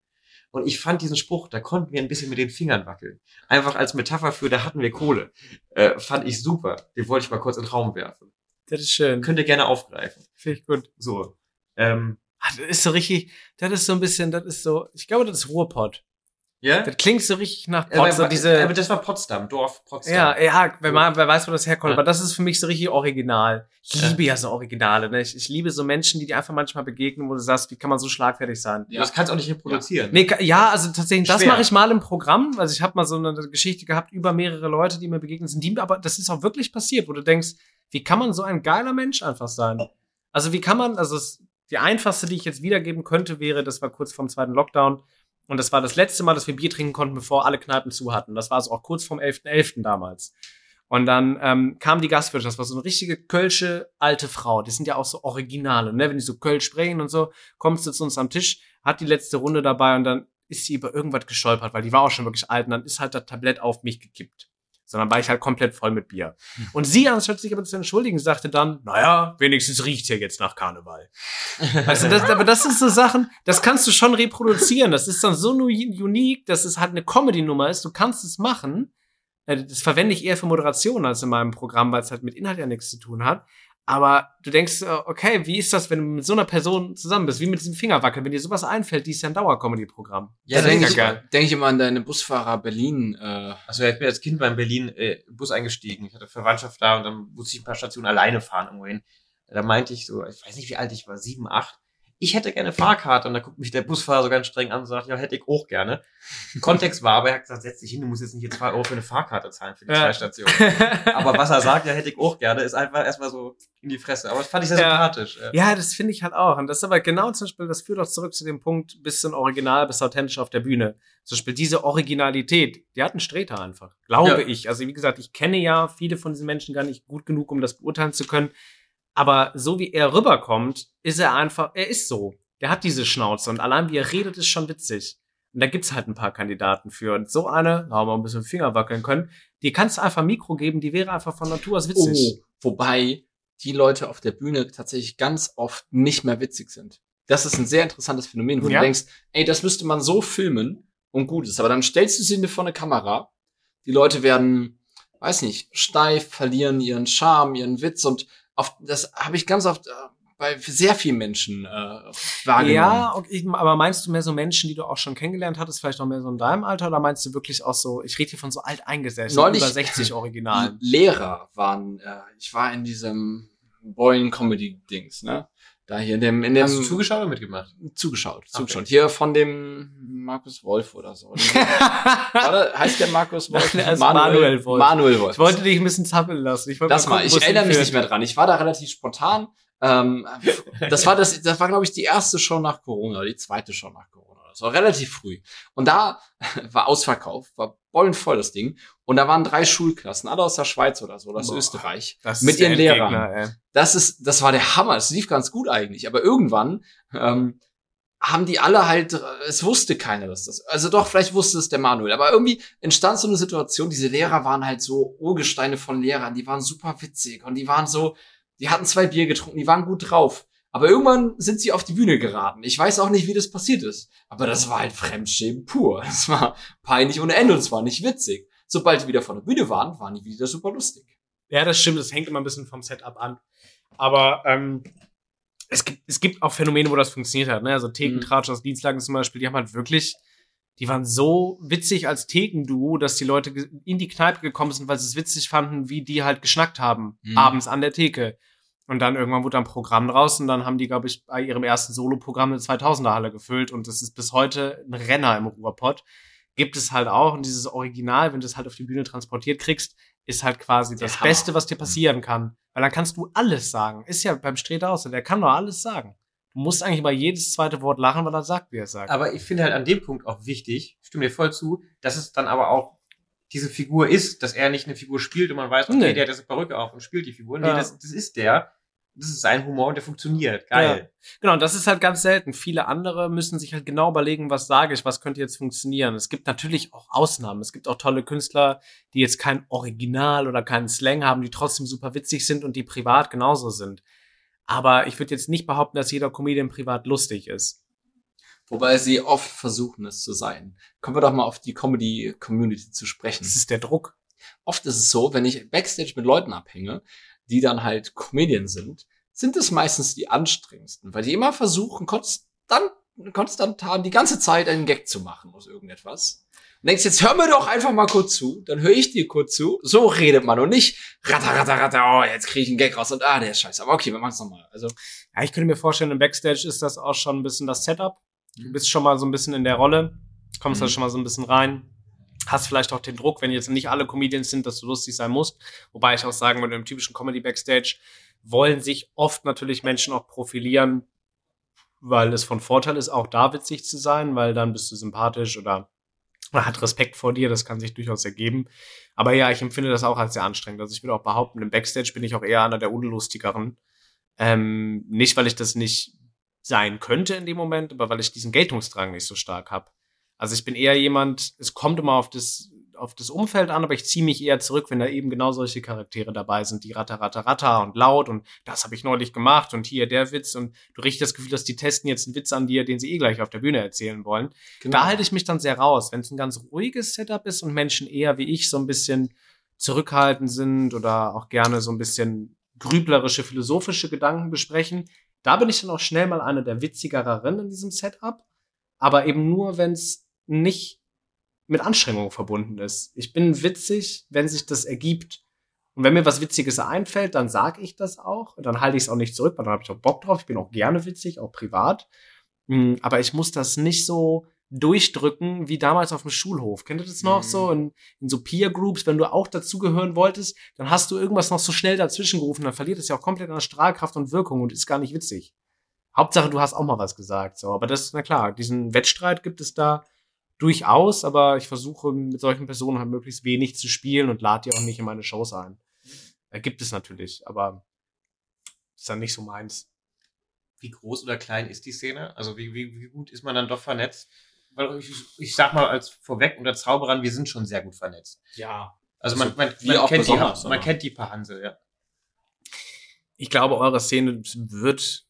Und ich fand diesen Spruch, da konnten wir ein bisschen mit den Fingern wackeln. Einfach als Metapher für, da hatten wir Kohle. Äh, fand ich super. Den wollte ich mal kurz in den Raum werfen. Das ist schön. Könnt ihr gerne aufgreifen. Finde ich gut. So. Ähm, Ah, Das ist so richtig, das ist so ein bisschen, das ist so, ich glaube, das ist Ruhrpott. Ja? Das klingt so richtig nach Aber, Potsdam. diese, Äh, aber das war Potsdam, Dorf Potsdam. ja, ja, wer, mal, wer weiß, wo das herkommt, Ja. aber das ist für mich so richtig original. Ich Ja. liebe ja so Originale, ne? Ich, ich liebe so Menschen, die dir einfach manchmal begegnen, wo du sagst, wie kann man so schlagfertig sein? Ja. Das kannst du auch nicht reproduzieren. Nee, ja, also tatsächlich, das Schwer. mache ich mal im Programm. Also ich habe mal so eine Geschichte gehabt über mehrere Leute, die mir begegnet sind, die, aber das ist auch wirklich passiert, wo du denkst, wie kann man so ein geiler Mensch einfach sein? Also wie kann man, also es, die einfachste, die ich jetzt wiedergeben könnte, wäre, das war kurz vorm zweiten Lockdown und das war das letzte Mal, dass wir Bier trinken konnten, bevor alle Kneipen zu hatten. Das war also auch kurz vorm 11.11. damals. Und dann ähm, kam die Gastwirtin, das war so eine richtige kölsche alte Frau. Die sind ja auch so Originale, ne? Wenn die so Kölsch sprechen und so, kommst du zu uns am Tisch, hat die letzte Runde dabei und dann ist sie über irgendwas gestolpert, weil die war auch schon wirklich alt und dann ist halt das Tablett auf mich gekippt. Sondern war ich halt komplett voll mit Bier. Und sie, anstatt sich aber zu entschuldigen, sagte dann, naja, wenigstens riecht's ja jetzt nach Karneval. Also das, aber das sind so Sachen, das kannst du schon reproduzieren. Das ist dann so unique, dass es halt eine Comedy-Nummer ist. Du kannst es machen. Äh, Das verwende ich eher für Moderation als in meinem Programm, weil es halt mit Inhalt ja nichts zu tun hat. Aber du denkst, äh, okay, wie ist das, wenn du mit so einer Person zusammen bist? Wie mit diesem Fingerwackeln? Wenn dir sowas einfällt, die ist ja ein Dauer-Comedy-Programm. Ja, denke ich, denk ich immer an deine Busfahrer Berlin. Äh, Also ich bin als Kind beim Berlin äh, Bus eingestiegen. Ich hatte Verwandtschaft da und dann musste ich ein paar Stationen alleine fahren irgendwo hin. Da meinte ich so, ich weiß nicht, wie alt ich war, sieben, acht. Ich hätte gerne Fahrkarte. Und da guckt mich der Busfahrer so ganz streng an und sagt, ja, hätte ich auch gerne. Kontext war aber, er hat gesagt, setz dich hin, du musst jetzt nicht hier zwei Euro für eine Fahrkarte zahlen für die Ja. zwei Stationen. Aber was er sagt, ja, hätte ich auch gerne, ist einfach erstmal so in die Fresse. Aber das fand ich sehr Ja. sympathisch. Ja, das finde ich halt auch. Und das ist aber genau zum Beispiel, das führt auch zurück zu dem Punkt, bisschen original, bis authentisch auf der Bühne. Zum Beispiel diese Originalität, die hat einen Streter einfach. Glaube Ja. ich. Also wie gesagt, ich kenne ja viele von diesen Menschen gar nicht gut genug, um das beurteilen zu können. Aber so wie er rüberkommt, ist er einfach, er ist so. Der hat diese Schnauze und allein wie er redet, ist schon witzig. Und da gibt's halt ein paar Kandidaten für. Und so eine, da haben wir ein bisschen Finger wackeln können, die kannst du einfach ein Mikro geben, die wäre einfach von Natur aus witzig. oh, wobei die Leute auf der Bühne tatsächlich ganz oft nicht mehr witzig sind. Das ist ein sehr interessantes Phänomen, wo Ja. du denkst, ey, das müsste man so filmen und gut ist. Aber dann stellst du sie vor eine Kamera, die Leute werden, weiß nicht, steif, verlieren ihren Charme, ihren Witz und auf, das habe ich ganz oft äh, bei sehr vielen Menschen äh, wahrgenommen. Ja, okay, aber meinst du mehr so Menschen, die du auch schon kennengelernt hattest, vielleicht noch mehr so in deinem Alter, oder meinst du wirklich auch so, ich rede hier von so alteingesessen, Neulich- über 60 Originalen? Lehrer waren, äh, ich war in diesem Boyne Comedy Dings, ne? Da hier in dem, in dem Hast du zugeschaut oder mitgemacht? zugeschaut, Okay. zugeschaut. Hier von dem Markus Wolf oder so. Warte, heißt der Markus Wolf? Nein, der ist Manuel Wolf. Manuel Wolf. ich wollte dich ein bisschen zappeln lassen. Ich wollte das mal, gucken, ich erinnere mich nicht mehr dran. Ich war da relativ spontan. Ähm, das war das, das war glaube ich die erste Show nach Corona, die zweite Show nach Corona. Das war relativ früh. Und da war Ausverkauf, war bollenvoll das Ding. Und da waren drei Schulklassen, alle aus der Schweiz oder so, oder aus Boah, Österreich, Das mit ihren Lehrern. Endgegner, ey. Das ist, das war der Hammer. Es lief ganz gut eigentlich. Aber irgendwann ähm, haben die alle halt, es wusste keiner, dass das. Also doch, vielleicht wusste es der Manuel. Aber irgendwie entstand so eine Situation. Diese Lehrer waren halt so Urgesteine von Lehrern. Die waren super witzig und die waren so, die hatten zwei Bier getrunken, die waren gut drauf. Aber irgendwann sind sie auf die Bühne geraten. Ich weiß auch nicht, wie das passiert ist. Aber das war halt Fremdschämen pur. Es war peinlich ohne Ende und es war nicht witzig. Sobald die wieder von der Bühne waren, waren die wieder super lustig. Ja, das stimmt, das hängt immer ein bisschen vom Setup an. Aber ähm, es, gibt, es gibt auch Phänomene, wo das funktioniert hat. Ne? Also Thekentratsch aus Dienstlagen zum Beispiel, die haben halt wirklich, die waren so witzig als Thekenduo, dass die Leute in die Kneipe gekommen sind, weil sie es witzig fanden, wie die halt geschnackt haben, Mhm. abends an der Theke. Und dann irgendwann wurde ein Programm draus und dann haben die, glaube ich, bei ihrem ersten Soloprogramm eine 2000er-Halle gefüllt und das ist bis heute ein Renner im Ruhrpott. Gibt es halt auch und dieses Original, wenn du es halt auf die Bühne transportiert kriegst, ist halt quasi das Hammer. Beste, was dir passieren kann. Weil dann kannst du alles sagen. Ist ja beim Streter auch so, der kann doch alles sagen. Du musst eigentlich mal jedes zweite Wort lachen, weil er sagt, wie er sagt. Aber ich finde halt an dem Punkt auch wichtig, ich stimme dir voll zu, dass es dann aber auch diese Figur ist, dass er nicht eine Figur spielt und man weiß, okay, Nee. der hat jetzt eine Perücke auf und spielt die Figur. Nee, Ja. das, das ist der. Das ist sein Humor und der funktioniert. Geil. Genau, und das ist halt ganz selten. Viele andere müssen sich halt genau überlegen, was sage ich, was könnte jetzt funktionieren. Es gibt natürlich auch Ausnahmen. Es gibt auch tolle Künstler, die jetzt kein Original oder keinen Slang haben, die trotzdem super witzig sind und die privat genauso sind. Aber ich würde jetzt nicht behaupten, dass jeder Comedian privat lustig ist. Wobei sie oft versuchen, es zu sein. Kommen wir doch mal auf die Comedy-Community zu sprechen. Das ist der Druck. Oft ist es so, wenn ich Backstage mit Leuten abhänge, die dann halt Comedian sind, sind es meistens die anstrengendsten, weil die immer versuchen, konstant konstant die ganze Zeit einen Gag zu machen aus irgendetwas. Und denkst, jetzt hör mir doch einfach mal kurz zu, dann höre ich dir kurz zu. So redet man und nicht ratter, ratter, ratter, oh, jetzt kriege ich einen Gag raus und ah, der ist scheiße. Aber okay, wir machen es nochmal. Also, Ja, ich könnte mir vorstellen, im Backstage ist das auch schon ein bisschen das Setup. Du bist schon mal so ein bisschen in der Rolle, kommst da Mhm. schon mal so ein bisschen rein. Hast vielleicht auch den Druck, wenn jetzt nicht alle Comedians sind, dass du lustig sein musst. Wobei ich auch sagen würde, im typischen Comedy Backstage wollen sich oft natürlich Menschen auch profilieren, weil es von Vorteil ist, auch da witzig zu sein, weil dann bist du sympathisch oder man hat Respekt vor dir, das kann sich durchaus ergeben. Aber ja, ich empfinde das auch als sehr anstrengend. Also ich würde auch behaupten, im Backstage bin ich auch eher einer der unlustigeren. Ähm, nicht, weil ich das nicht sein könnte in dem Moment, aber weil ich diesen Geltungsdrang nicht so stark habe. Also ich bin eher jemand, es kommt immer auf das, auf das Umfeld an, aber ich ziehe mich eher zurück, wenn da eben genau solche Charaktere dabei sind, die ratter, ratter, ratter und laut und das habe ich neulich gemacht und hier der Witz und du riechst das Gefühl, dass die testen jetzt einen Witz an dir, den sie eh gleich auf der Bühne erzählen wollen. genau. Da halte ich mich dann sehr raus. Wenn es ein ganz ruhiges Setup ist und Menschen eher wie ich so ein bisschen zurückhaltend sind oder auch gerne so ein bisschen grüblerische, philosophische Gedanken besprechen, da bin ich dann auch schnell mal eine der witzigeren in diesem Setup. Aber eben nur, wenn es nicht mit Anstrengung verbunden ist. Ich bin witzig, wenn sich das ergibt. Und wenn mir was Witziges einfällt, dann sage ich das auch. Und dann halte ich es auch nicht zurück, weil dann habe ich auch Bock drauf. Ich bin auch gerne witzig, auch privat. Mm, Aber ich muss das nicht so durchdrücken wie damals auf dem Schulhof. Kennt ihr das noch Mhm. so? In, in so Peer Groups, wenn du auch dazugehören wolltest, dann hast du irgendwas noch so schnell dazwischen gerufen, dann verliert es ja auch komplett an Strahlkraft und Wirkung und ist gar nicht witzig. Hauptsache, du hast auch mal was gesagt. So, aber das, na klar, diesen Wettstreit gibt es da durchaus, aber ich versuche mit solchen Personen halt möglichst wenig zu spielen und lade die auch nicht in meine Shows ein. Äh, gibt es natürlich, aber ist dann nicht so meins. Wie groß oder klein ist die Szene? Also wie, wie, wie gut ist man dann doch vernetzt? Weil ich, ich sag mal als vorweg unter Zauberern, wir sind schon sehr gut vernetzt. Ja. Also man, Also man, man, auch kennt, die, man kennt die paar Hansel, ja. Ich glaube, eure Szene wird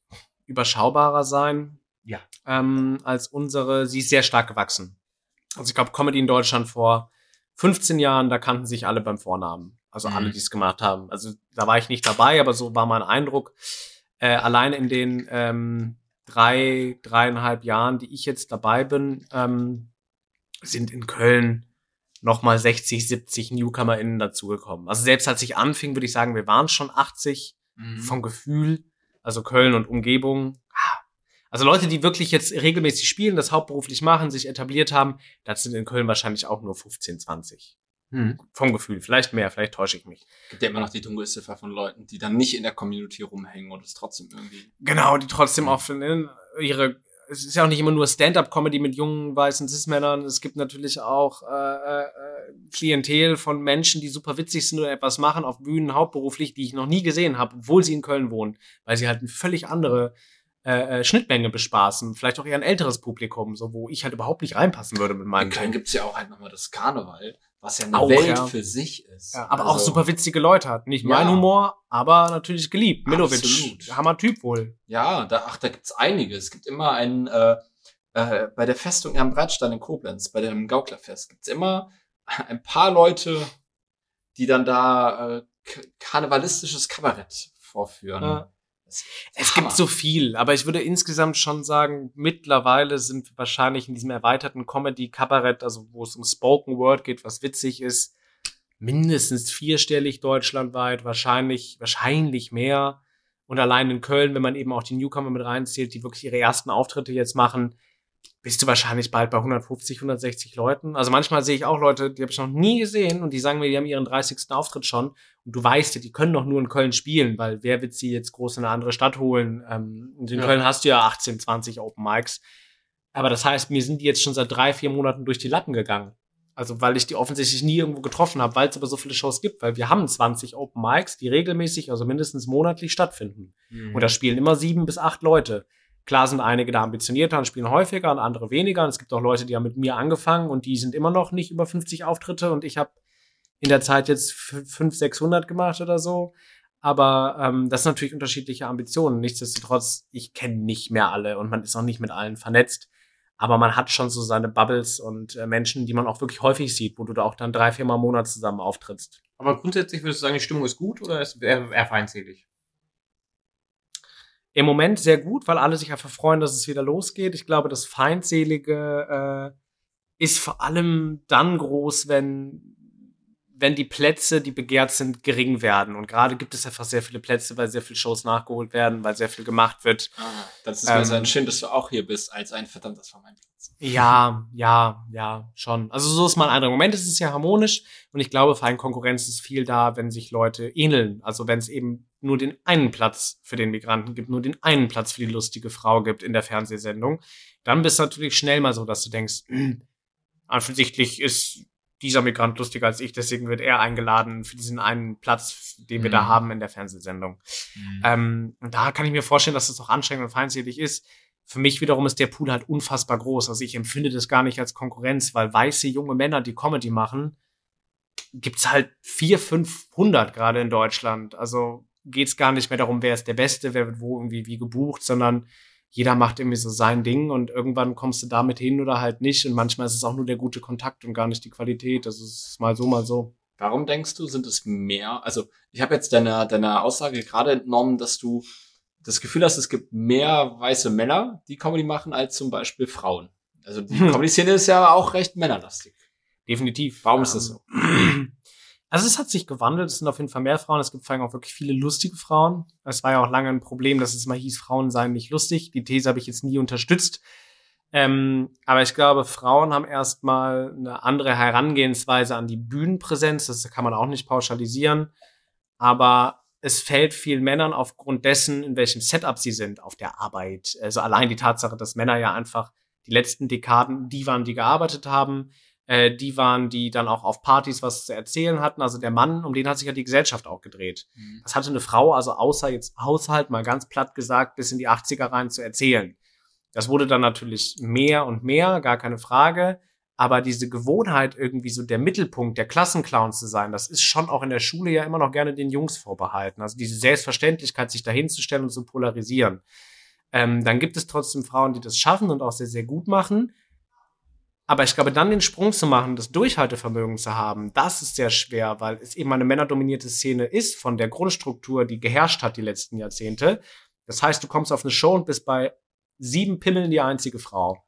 überschaubarer sein. Ja. Ähm, als unsere. Sie ist sehr stark gewachsen. Also ich glaube, Comedy in Deutschland vor 15 Jahren, da kannten sich alle beim Vornamen. Also Mhm. alle, die es gemacht haben. Also da war ich nicht dabei, aber so war mein Eindruck. Äh, allein in den ähm, drei, dreieinhalb Jahren, die ich jetzt dabei bin, ähm, sind in Köln nochmal 60, 70 NewcomerInnen dazugekommen. Also selbst als ich anfing, würde ich sagen, wir waren schon 80 Mhm. vom Gefühl, also Köln und Umgebung. Also Leute, die wirklich jetzt regelmäßig spielen, das hauptberuflich machen, sich etabliert haben, das sind in Köln wahrscheinlich auch nur 15, 20. Vom Gefühl. Vielleicht mehr, vielleicht täusche ich mich. gibt ja immer noch die Dunkelziffer von Leuten, die dann nicht in der Community rumhängen und es trotzdem irgendwie. Genau, die trotzdem auch für ne, ihre. Es ist ja auch nicht immer nur Stand-up-Comedy mit jungen weißen Cis-Männern. Es gibt natürlich auch äh, äh, Klientel von Menschen, die super witzig sind oder etwas machen auf Bühnen hauptberuflich, die ich noch nie gesehen habe, obwohl sie in Köln wohnen, weil sie halt eine völlig andere äh, äh, Schnittmenge bespaßen. Vielleicht auch eher ein älteres Publikum, so wo ich halt überhaupt nicht reinpassen würde mit In meinem Köln Ding. gibt's ja auch halt nochmal das Karneval, was ja eine Auch, Welt ja. für sich ist. Ja, aber auch Also, super witzige Leute hat. Nicht mein Ja. Humor, aber natürlich geliebt. Milovic, Absolut. Hammer Typ wohl. Ja, da, ach, da gibt's einige. Es gibt immer einen, äh, äh, bei der Festung am Breitstein in Koblenz, bei dem Gauklerfest, gibt's immer ein paar Leute, die dann da äh, karnevalistisches Kabarett vorführen. Ja. Es Hammer. gibt so viel, aber ich würde insgesamt schon sagen, mittlerweile sind wir wahrscheinlich in diesem erweiterten Comedy-Kabarett, also wo es um Spoken Word geht, was witzig ist, mindestens vierstellig deutschlandweit, wahrscheinlich, wahrscheinlich mehr. Und allein in Köln, wenn man eben auch die Newcomer mit reinzählt, die wirklich ihre ersten Auftritte jetzt machen, bist du wahrscheinlich bald bei 150, 160 Leuten. Also manchmal sehe ich auch Leute, die habe ich noch nie gesehen und die sagen mir, die haben ihren 30. Auftritt schon. Und du weißt ja, die können doch nur in Köln spielen, weil wer wird sie jetzt groß in eine andere Stadt holen? Ähm, und in Ja. Köln hast du ja 18, 20 Open Mics. Aber das heißt, mir sind die jetzt schon seit drei, vier Monaten durch die Lappen gegangen. Also weil ich die offensichtlich nie irgendwo getroffen habe, weil es aber so viele Shows gibt, weil wir haben 20 Open Mics, die regelmäßig, also mindestens monatlich stattfinden. Mhm. Und da spielen immer sieben bis acht Leute. Klar sind einige da ambitionierter und spielen häufiger und andere weniger. Und es gibt auch Leute, die haben mit mir angefangen und die sind immer noch nicht über 50 Auftritte und ich habe in der Zeit jetzt 500, 600 gemacht oder so. Aber ähm, das sind natürlich unterschiedliche Ambitionen. Nichtsdestotrotz, ich kenne nicht mehr alle und man ist auch nicht mit allen vernetzt. Aber man hat schon so seine Bubbles und äh, Menschen, die man auch wirklich häufig sieht, wo du da auch dann drei, vier Mal im Monat zusammen auftrittst. Aber grundsätzlich würdest du sagen, die Stimmung ist gut oder ist eher, eher feindselig? Im Moment sehr gut, weil alle sich einfach freuen, dass es wieder losgeht. Ich glaube, das Feindselige äh, ist vor allem dann groß, wenn wenn die Plätze, die begehrt sind, gering werden. Und gerade gibt es einfach sehr viele Plätze, weil sehr viele Shows nachgeholt werden, weil sehr viel gemacht wird. Ah, das ist mir Ähm, sehr schön, dass du auch hier bist, als ein verdammt, das war mein Platz. Ja, ja, ja, schon. Also so ist mein Eindruck. Im Moment ist es ja harmonisch und ich glaube, Feinkonkurrenz ist viel da, wenn sich Leute ähneln. Also wenn es eben nur den einen Platz für den Migranten gibt, nur den einen Platz für die lustige Frau gibt in der Fernsehsendung, dann bist du natürlich schnell mal so, dass du denkst, hm, offensichtlich ist dieser Migrant lustiger als ich, deswegen wird er eingeladen für diesen einen Platz, den wir da Mhm. haben in der Fernsehsendung. Ähm, und da kann ich mir vorstellen, dass das auch anstrengend und feindselig ist. Für mich wiederum ist der Pool halt unfassbar groß. Also ich empfinde das gar nicht als Konkurrenz, weil weiße junge Männer, die Comedy machen, gibt's halt vier, 500 gerade in Deutschland. Also geht's gar nicht mehr darum, wer ist der Beste, wer wird wo irgendwie wie gebucht, sondern jeder macht irgendwie so sein Ding und irgendwann kommst du damit hin oder halt nicht. Und manchmal ist es auch nur der gute Kontakt und gar nicht die Qualität. Das ist mal so, mal so. Warum denkst du, sind es mehr? Also, ich habe jetzt deine, deine Aussage gerade entnommen, dass du das Gefühl hast, es gibt mehr weiße Männer, die Comedy machen, als zum Beispiel Frauen. Also die Hm. Comedy-Szene ist ja auch recht männerlastig. Definitiv. Warum ist das so? Also es hat sich gewandelt, es sind auf jeden Fall mehr Frauen, es gibt vor allem auch wirklich viele lustige Frauen. Es war ja auch lange ein Problem, dass es mal hieß, Frauen seien nicht lustig. Die These habe ich jetzt nie unterstützt. Ähm, aber ich glaube, Frauen haben erstmal eine andere Herangehensweise an die Bühnenpräsenz. Das kann man auch nicht pauschalisieren. Aber es fällt vielen Männern aufgrund dessen, in welchem Setup sie sind, auf der Arbeit. Also allein die Tatsache, dass Männer ja einfach die letzten Dekaden die waren, die gearbeitet haben, äh, die waren, die dann auch auf Partys was zu erzählen hatten. Also der Mann, um den hat sich ja die Gesellschaft auch gedreht. Das hatte eine Frau, also außer jetzt Haushalt, mal ganz platt gesagt, bis in die 80er rein zu erzählen. Das wurde dann natürlich mehr und mehr, gar keine Frage. Aber diese Gewohnheit, irgendwie so der Mittelpunkt der Klassenclown zu sein, das ist schon auch in der Schule ja immer noch gerne den Jungs vorbehalten. Also diese Selbstverständlichkeit, sich dahinzustellen und zu polarisieren. Ähm, dann gibt es trotzdem Frauen, die das schaffen und auch sehr, sehr gut machen. Aber ich glaube, dann den Sprung zu machen, das Durchhaltevermögen zu haben, das ist sehr schwer, weil es eben eine männerdominierte Szene ist von der Grundstruktur, die geherrscht hat die letzten Jahrzehnte. Das heißt, du kommst auf eine Show und bist bei sieben Pimmeln die einzige Frau.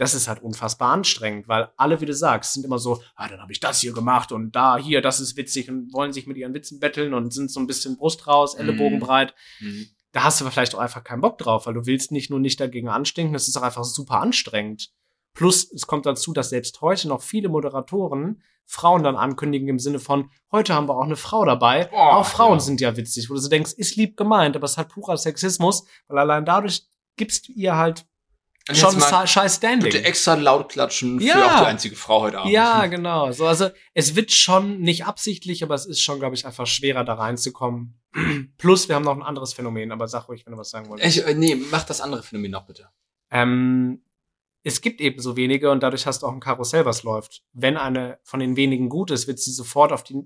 Das ist halt unfassbar anstrengend, weil alle, wie du sagst, sind immer so, ah, dann habe ich das hier gemacht und da, hier, das ist witzig und wollen sich mit ihren Witzen betteln und sind so ein bisschen Brust raus, Ellenbogen Mhm. breit. Mhm. Da hast du vielleicht auch einfach keinen Bock drauf, weil du willst nicht nur nicht dagegen anstinken, das ist auch einfach super anstrengend. Plus, es kommt dazu, dass selbst heute noch viele Moderatoren Frauen dann ankündigen im Sinne von, heute haben wir auch eine Frau dabei. Oh, auch Frauen ja. sind ja witzig, wo du so denkst, ist lieb gemeint, aber es ist halt purer Sexismus, weil allein dadurch gibst du ihr halt Und schon mal ein scheiß Standing. bitte extra laut klatschen für Ja. auch die einzige Frau heute Abend. Ja, genau. So, also es wird schon nicht absichtlich, aber es ist schon, glaube ich, einfach schwerer da reinzukommen. Plus, wir haben noch ein anderes Phänomen, aber sag ruhig, wenn du was sagen wolltest. Ich, äh, nee, mach das andere Phänomen noch bitte. Ähm, es gibt eben so wenige und dadurch hast du auch ein Karussell, was läuft. Wenn eine von den wenigen gut ist, wird sie sofort auf die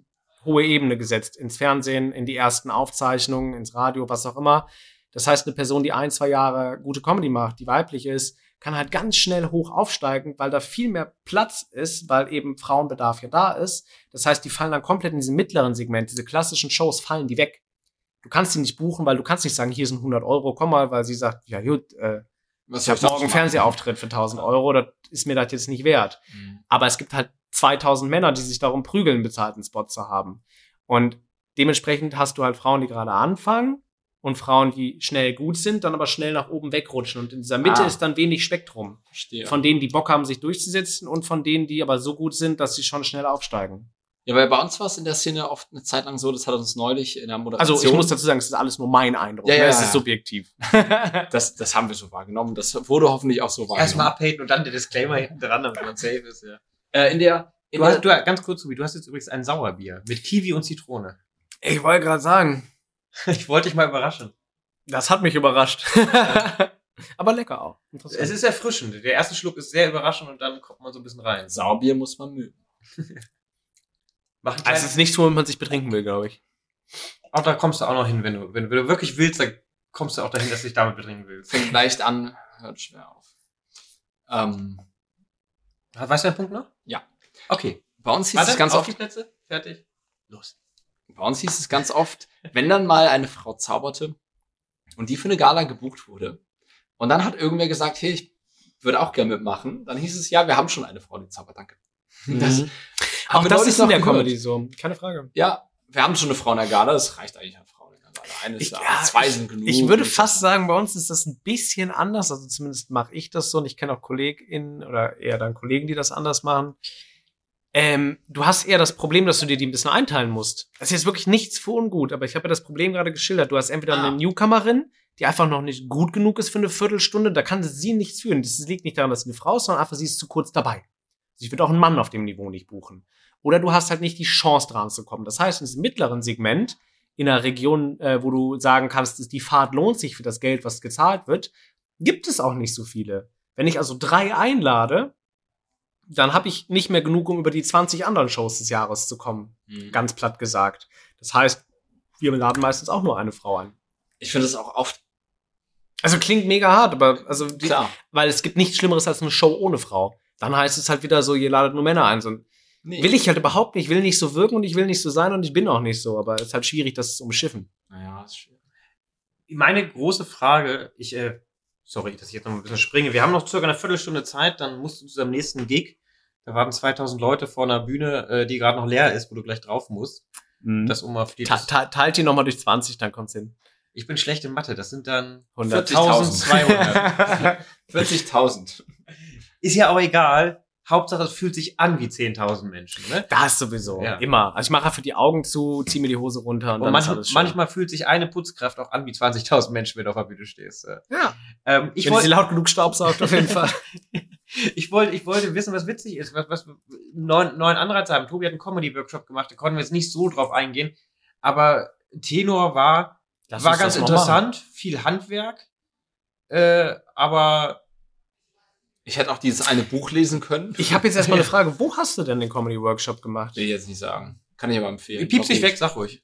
hohe Ebene gesetzt. Ins Fernsehen, in die ersten Aufzeichnungen, ins Radio, was auch immer. Das heißt, eine Person, die ein, zwei Jahre gute Comedy macht, die weiblich ist, kann halt ganz schnell hoch aufsteigen, weil da viel mehr Platz ist, weil eben Frauenbedarf ja da ist. Das heißt, die fallen dann komplett in diesem mittleren Segment. Diese klassischen Shows fallen die weg. Du kannst sie nicht buchen, weil du kannst nicht sagen, hier sind 100 Euro, komm mal, weil sie sagt, ja gut, äh, Was ich habe morgen einen? Fernsehauftritt für 1000 Euro, das ist mir das jetzt nicht wert. Mhm. Aber es gibt halt 2000 Männer, die sich darum prügeln, bezahlten Spot zu haben. Und dementsprechend hast du halt Frauen, die gerade anfangen und Frauen, die schnell gut sind, dann aber schnell nach oben wegrutschen. Und in dieser Mitte Ah. ist dann wenig Spektrum. Verstehe. Von denen, die Bock haben, sich durchzusetzen und von denen, die aber so gut sind, dass sie schon schnell aufsteigen. ja, weil bei uns war es in der Szene oft eine Zeit lang so, das hat uns neulich in der Moderation. Also ich muss dazu sagen, es ist alles nur mein Eindruck. Ja, ja, ne? Es ja, ist ja. subjektiv. das, das haben wir so wahrgenommen. Das wurde hoffentlich auch so wahrgenommen. Erstmal abhaten und dann der Disclaimer hinten dran, damit man safe ist, ja. Äh, in der, in Du der hast, du, ganz kurz, Tobi, du hast jetzt übrigens ein Sauerbier mit Kiwi und Zitrone. ich wollte gerade sagen, Ich wollte dich mal überraschen. das hat mich überrascht. aber lecker auch. Interessant. Es ist erfrischend. Der erste Schluck ist sehr überraschend und dann kommt man so ein bisschen rein. Saubier muss man mögen. Also es ist nichts, womit man sich betrinken will, glaube ich. Auch da kommst du auch noch hin, wenn du, wenn, du- wenn du wirklich willst, dann kommst du auch dahin, dass du dich damit betrinken willst. Fängt leicht an, hört schwer auf. Ähm, Weißt du den Punkt noch? Ja. Okay. bei uns hieß Warte, es ganz auf oft, die Plätze. Fertig. Los. Bei uns hieß es ganz oft, wenn dann mal eine Frau zauberte, und die für eine Gala gebucht wurde. Und dann hat irgendwer gesagt, hey, ich würde auch gerne mitmachen. Dann hieß es, ja, wir haben schon eine Frau, die zaubert, danke. Das, Mhm. haben Auch das ist in der gehört. Comedy so. Keine Frage. Ja, wir haben schon eine Frau in der Gala, das reicht eigentlich eine Frau in der Gala. Eine ist Ich- da, ja, zwei sind genug. Ich würde fast sagen, bei uns ist das ein bisschen anders. Also zumindest mache ich das so und ich kenne auch KollegInnen oder eher dann Kollegen, die das anders machen. Ähm, du hast eher das Problem, dass du dir die ein bisschen einteilen musst. Das ist jetzt wirklich nichts für ungut, aber ich habe ja das Problem gerade geschildert. Du hast entweder Ah. eine Newcomerin, die einfach noch nicht gut genug ist für eine Viertelstunde, da kann sie nichts führen. Das liegt nicht daran, dass sie eine Frau ist, sondern einfach, sie ist zu kurz dabei. Also Ich würde auch einen Mann auf dem Niveau nicht buchen. Oder du hast halt nicht die Chance dran zu kommen. Das heißt, in diesem mittleren Segment, in einer Region, äh, wo du sagen kannst, die Fahrt lohnt sich für das Geld, was gezahlt wird, gibt es auch nicht so viele. Wenn ich also drei einlade, dann habe ich nicht mehr genug, um über die 20 anderen Shows des Jahres zu kommen. Mhm. Ganz platt gesagt. Das heißt, wir laden meistens auch nur eine Frau ein. Ich finde es auch oft Also klingt mega hart, aber also die, klar. weil es gibt nichts Schlimmeres als eine Show ohne Frau. Dann heißt es halt wieder so, ihr ladet nur Männer ein. So, Nee. will ich halt überhaupt nicht, ich will nicht so wirken und ich will nicht so sein und ich bin auch nicht so, aber es ist halt schwierig, das zu umschiffen. Naja, ist schwierig. Meine große Frage, ich, äh, sorry, dass ich jetzt noch ein bisschen springe. Wir haben noch circa eine Viertelstunde Zeit, dann musst du zu deinem nächsten Gig. Da warten 2000 Leute vor einer Bühne, äh, die gerade noch leer ist, wo du gleich drauf musst. Das um auf die. Te- te- Teilt die nochmal durch 20, dann kommt's hin. ich bin schlecht in Mathe. Das sind dann 40.000. 40.200. 40.000. ist ja auch egal. Hauptsache, es fühlt sich an wie 10.000 Menschen. Ne? Das sowieso. Ja. Immer. Also ich mache einfach die Augen zu, ziehe mir die Hose runter und, Und dann ist manchmal, alles schön. manchmal fühlt sich eine Putzkraft auch an wie 20.000 Menschen, wenn du auf der Bühne stehst. Ja. Ähm, ich Wenn wollte sie laut genug staubsaugt, auf jeden Fall. ich wollte, ich wollte wissen, was witzig ist, was, was neuen, neuen Anreiz haben. Tobi hat einen Comedy-Workshop gemacht, da konnten wir jetzt nicht so drauf eingehen, aber Tenor war, Lass war ganz interessant, viel Handwerk, äh, aber Ich hätte auch dieses eine Buch lesen können. Ich habe jetzt erstmal eine Frage. Wo hast du denn den Comedy Workshop gemacht? Will ich jetzt nicht sagen. Kann ich aber empfehlen. piepst Glaub nicht weg, sag ruhig.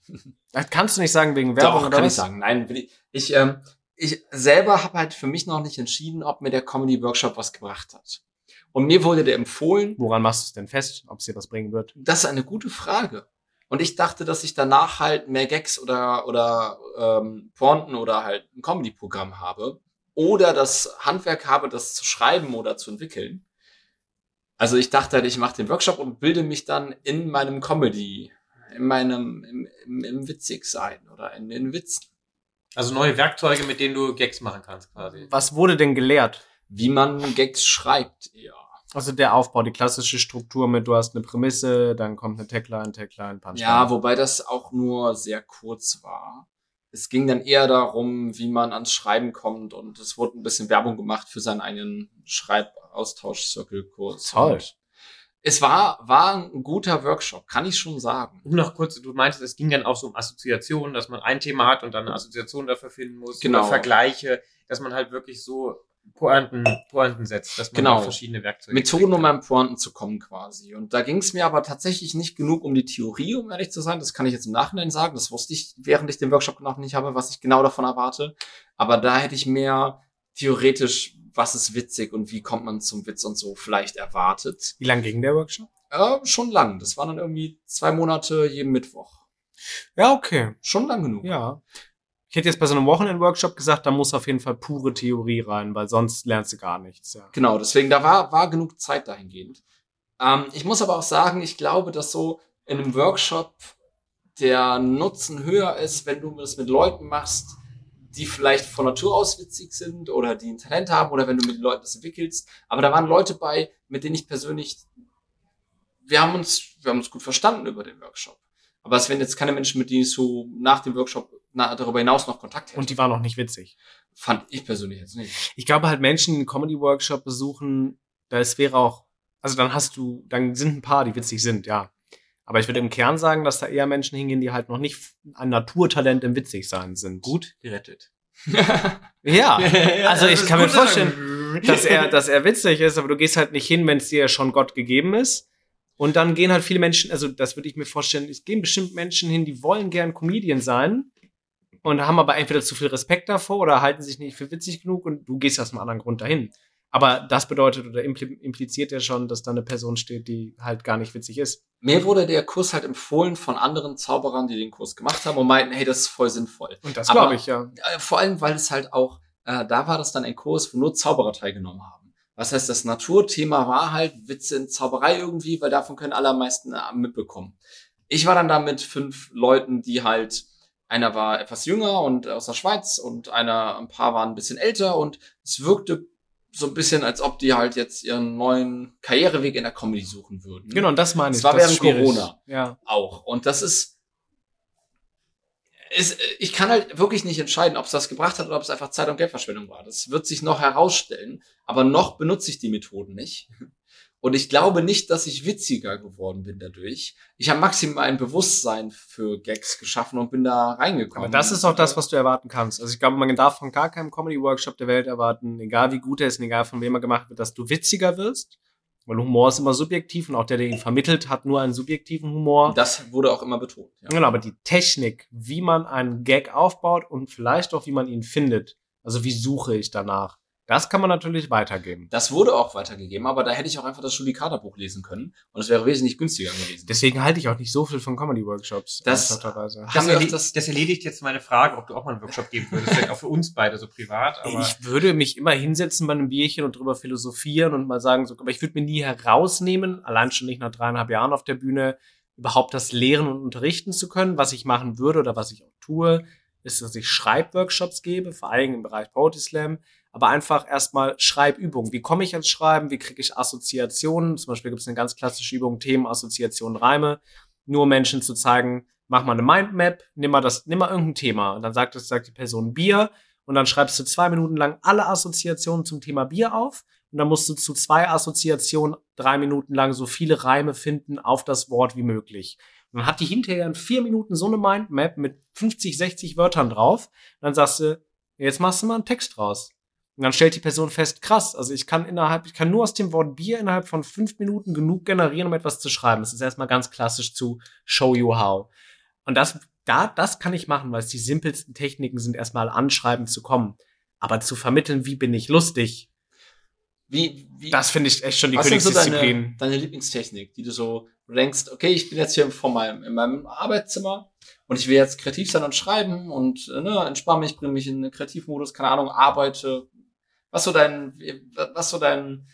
Das kannst du nicht sagen wegen Werbung Doch, oder kann was? ich sagen. Nein, will ich. Ich, ähm, ich selber habe halt für mich noch nicht entschieden, ob mir der Comedy Workshop was gebracht hat. Und mir wurde der empfohlen. Woran machst du es denn fest, ob es dir was bringen wird? Das ist eine gute Frage. Und ich dachte, dass ich danach halt mehr Gags oder oder ähm, Pointen oder halt ein Comedy-Programm habe oder das Handwerk habe, das zu schreiben oder zu entwickeln. Also ich dachte halt, ich mache den Workshop und bilde mich dann in meinem Comedy, in meinem im, im, im Witzigsein oder in den Witzen. Also neue Werkzeuge, mit denen du Gags machen kannst, quasi. Was wurde denn gelehrt? Wie man Gags schreibt, ja. Also der Aufbau, die klassische Struktur mit, du hast eine Prämisse, dann kommt eine Tagline, Tagline, Punchline. Ja, wobei das auch nur sehr kurz war. Es ging dann eher darum, wie man ans Schreiben kommt und es wurde ein bisschen Werbung gemacht für seinen eigenen Schreibaustausch-Circle-Kurs. Toll. Und Es war, war ein guter Workshop, kann ich schon sagen. Um noch kurz, du meintest, es ging dann auch so um Assoziationen, dass man ein Thema hat und dann eine Assoziation dafür finden muss. Genau. Oder Vergleiche, dass man halt wirklich so Pointen, Pointen setzt, dass man Genau. verschiedene Werkzeuge Methoden, um an Pointen zu kommen quasi. Und da ging es mir aber tatsächlich nicht genug um die Theorie, um ehrlich zu sein. Das kann ich jetzt im Nachhinein sagen. Das wusste ich, während ich den Workshop noch nicht habe, was ich genau davon erwarte. Aber da hätte ich mehr theoretisch, was ist witzig und wie kommt man zum Witz und so vielleicht erwartet. Wie lang ging der Workshop? Ja, schon lang. Das waren dann irgendwie zwei Monate jeden Mittwoch. Ja, okay. Schon lang genug. Ja. Ich hätte jetzt bei so einem Wochenend-Workshop gesagt, da muss auf jeden Fall pure Theorie rein, weil sonst lernst du gar nichts. Ja. Genau, deswegen, da war, war genug Zeit dahingehend. Ähm, ich muss aber auch sagen, ich glaube, dass so in einem Workshop der Nutzen höher ist, wenn du das mit Leuten machst, die vielleicht von Natur aus witzig sind oder die ein Talent haben oder wenn du mit Leuten das entwickelst. Aber da waren Leute bei, mit denen ich persönlich, wir haben uns, wir haben uns gut verstanden über den Workshop. Aber es wären jetzt keine Menschen, mit denen ich so nach dem Workshop na, darüber hinaus noch Kontakt hätte. Und die waren noch nicht witzig. fand ich persönlich jetzt nicht. Ich glaube halt Menschen, die einen Comedy-Workshop besuchen, das wäre auch, also dann hast du, dann sind ein paar, die witzig sind, ja. Aber ich würde im Kern sagen, dass da eher Menschen hingehen, die halt noch nicht ein Naturtalent im Witzigsein sind. gut gerettet. Ja. Also ich kann mir vorstellen, dass er, dass er witzig ist, aber du gehst halt nicht hin, wenn es dir schon Gott gegeben ist. Und dann gehen halt viele Menschen, also das würde ich mir vorstellen, es gehen bestimmt Menschen hin, die wollen gern Comedian sein und haben aber entweder zu viel Respekt davor oder halten sich nicht für witzig genug und du gehst aus einem anderen Grund dahin. Aber das bedeutet oder impli impliziert ja schon, dass da eine Person steht, die halt gar nicht witzig ist. Mir wurde der Kurs halt empfohlen von anderen Zauberern, die den Kurs gemacht haben und meinten, hey, das ist voll sinnvoll. Und das glaube ich, ja. Äh, Vor allem, weil es halt auch, äh, da war das dann ein Kurs, wo nur Zauberer teilgenommen haben. Was heißt, das Naturthema war halt Witze in Zauberei irgendwie, weil davon können alle am meisten äh, mitbekommen. Ich war dann da mit fünf Leuten, die halt, einer war etwas jünger und aus der Schweiz und einer, ein paar waren ein bisschen älter und es wirkte so ein bisschen, als ob die halt jetzt ihren neuen Karriereweg in der Comedy suchen würden. Genau, und das meine Es ich. war das ist während schwierig. Corona. Ja. auch. Und das ist, ist, ich kann halt wirklich nicht entscheiden, ob es das gebracht hat oder ob es einfach Zeit- und Geldverschwendung war. Das wird sich noch herausstellen. Aber noch benutze ich die Methoden nicht. Und ich glaube nicht, dass ich witziger geworden bin dadurch. Ich habe maximal ein Bewusstsein für Gags geschaffen und bin da reingekommen. Aber das ist auch das, was du erwarten kannst. Also ich glaube, man darf von gar keinem Comedy-Workshop der Welt erwarten, egal wie gut er ist und egal von wem er gemacht wird, dass du witziger wirst. Weil Humor ist immer subjektiv und auch der, der ihn vermittelt, hat nur einen subjektiven Humor. Das wurde auch immer betont. Ja. Genau, aber die Technik, wie man einen Gag aufbaut und vielleicht auch, wie man ihn findet, also wie suche ich danach, das kann man natürlich weitergeben. Das wurde auch weitergegeben, aber da hätte ich auch einfach das Julie-Kader-Buch lesen können und es wäre wesentlich günstiger gewesen. Deswegen halte ich auch nicht so viel von Comedy-Workshops. Das- ernsthafterweise. Haben Das, wir erle öfters- das erledigt jetzt meine Frage, ob du auch mal einen Workshop geben würdest. Vielleicht auch für uns beide, so privat. Aber ich würde mich immer hinsetzen bei einem Bierchen und drüber philosophieren und mal sagen, so, aber ich würde mir nie herausnehmen, allein schon nicht nach dreieinhalb Jahren auf der Bühne, überhaupt das Lehren und Unterrichten zu können. Was ich machen würde oder was ich auch tue, ist, dass ich Schreibworkshops gebe, vor allem im Bereich Poetry Slam, aber einfach erstmal Schreibübungen. Wie komme ich ans Schreiben? Wie kriege ich Assoziationen? Zum Beispiel gibt es eine ganz klassische Übung, Themen, Assoziationen, Reime. Nur Menschen zu zeigen, mach mal eine Mindmap, nimm mal das, nimm mal irgendein Thema. Und dann sagt, es, sagt die Person Bier und dann schreibst du zwei Minuten lang alle Assoziationen zum Thema Bier auf und dann musst du zu zwei Assoziationen drei Minuten lang so viele Reime finden auf das Wort wie möglich. Und dann hat die hinterher in vier Minuten so eine Mindmap mit 50, 60 Wörtern drauf. Und dann sagst du, jetzt machst du mal einen Text raus. Und dann stellt die Person fest, krass, also ich kann innerhalb, ich kann nur aus dem Wort Bier innerhalb von fünf Minuten genug generieren, um etwas zu schreiben. Das ist erstmal ganz klassisch zu show you how. Und das, da, das kann ich machen, weil es die simpelsten Techniken sind, erstmal anschreiben zu kommen. Aber zu vermitteln, wie bin ich lustig, Wie, wie, das finde ich echt schon die Was sind so Königsdisziplin. deine, deine Lieblingstechnik, die du so denkst, okay, ich bin jetzt hier vor meinem, in meinem Arbeitszimmer und ich will jetzt kreativ sein und schreiben und ne, entspanne mich, bringe mich in den Kreativmodus, keine Ahnung, arbeite. Was so dein, was so dein,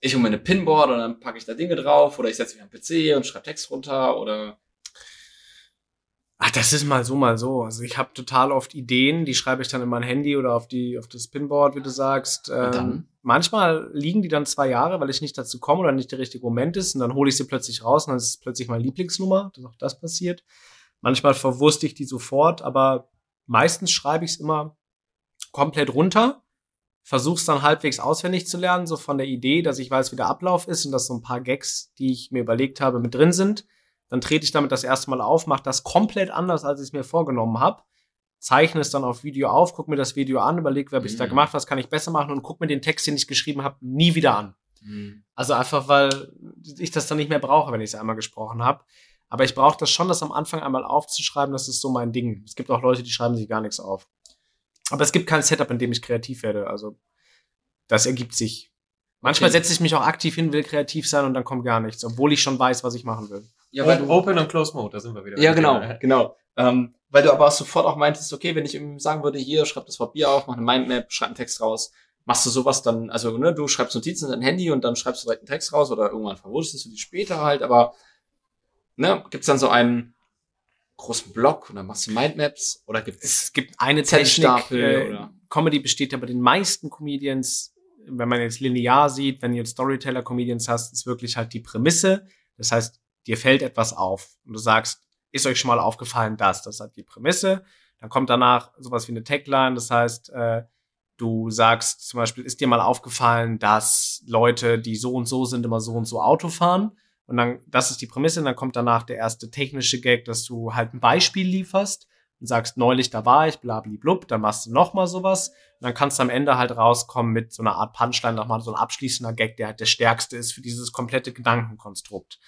ich hole mir eine Pinboard und dann packe ich da Dinge drauf oder ich setze mich am PC und schreibe Text runter oder Ach, das ist mal so, mal so. Also ich habe total oft Ideen, die schreibe ich dann in mein Handy oder auf die auf das Pinboard, wie du sagst. Ähm, dann? manchmal liegen die dann zwei Jahre, weil ich nicht dazu komme oder nicht der richtige Moment ist und dann hole ich sie plötzlich raus und dann ist es plötzlich meine Lieblingsnummer, dass auch das passiert. Manchmal verwurste ich die sofort, aber meistens schreibe ich es immer komplett runter, versuche es dann halbwegs auswendig zu lernen, so von der Idee, dass ich weiß, wie der Ablauf ist und dass so ein paar Gags, die ich mir überlegt habe, mit drin sind. Dann trete ich damit das erste Mal auf, mache das komplett anders, als ich es mir vorgenommen habe, zeichne es dann auf Video auf, gucke mir das Video an, überlege, was habe ich da Mhm. gemacht, was kann ich besser machen und gucke mir den Text, den ich geschrieben habe, nie wieder an. hm, Also einfach, weil ich das dann nicht mehr brauche, wenn ich es einmal gesprochen habe. Aber ich brauche das schon, das am Anfang einmal aufzuschreiben, das ist so mein Ding. Es gibt auch Leute, die schreiben sich gar nichts auf. Aber es gibt kein Setup, in dem ich kreativ werde. Also das ergibt sich. Manchmal Okay. setze ich mich auch aktiv hin, will kreativ sein und dann kommt gar nichts, obwohl ich schon weiß, was ich machen will. ja, weil du, Open und Close Mode, da sind wir wieder. Ja, genau, Thema. genau. Ähm, weil du aber auch sofort auch meintest, okay, wenn ich ihm sagen würde, hier, schreib das Bier auf, mach eine Mindmap, schreib einen Text raus, machst du sowas dann, also ne, du schreibst Notizen in dein Handy und dann schreibst du direkt einen Text raus oder irgendwann verwurstest du die später halt, aber ne, gibt's dann so einen großen Block und dann machst du Mindmaps oder gibt's Es gibt eine Technik, Zettelstapel äh, oder- Comedy besteht ja bei den meisten Comedians, wenn man jetzt linear sieht, wenn du jetzt Storyteller-Comedians hast, ist wirklich halt die Prämisse. Das heißt, dir fällt etwas auf und du sagst, ist euch schon mal aufgefallen, das, das hat die Prämisse. Dann kommt danach sowas wie eine Tagline, das heißt, äh, du sagst zum Beispiel, ist dir mal aufgefallen, dass Leute, die so und so sind, immer so und so Auto fahren? Und dann, das ist die Prämisse, und dann kommt danach der erste technische Gag, dass du halt ein Beispiel lieferst und sagst, neulich da war ich, blablablub, dann machst du noch mal sowas und dann kannst du am Ende halt rauskommen mit so einer Art Punchline, nochmal so ein abschließender Gag, der halt der stärkste ist für dieses komplette Gedankenkonstrukt.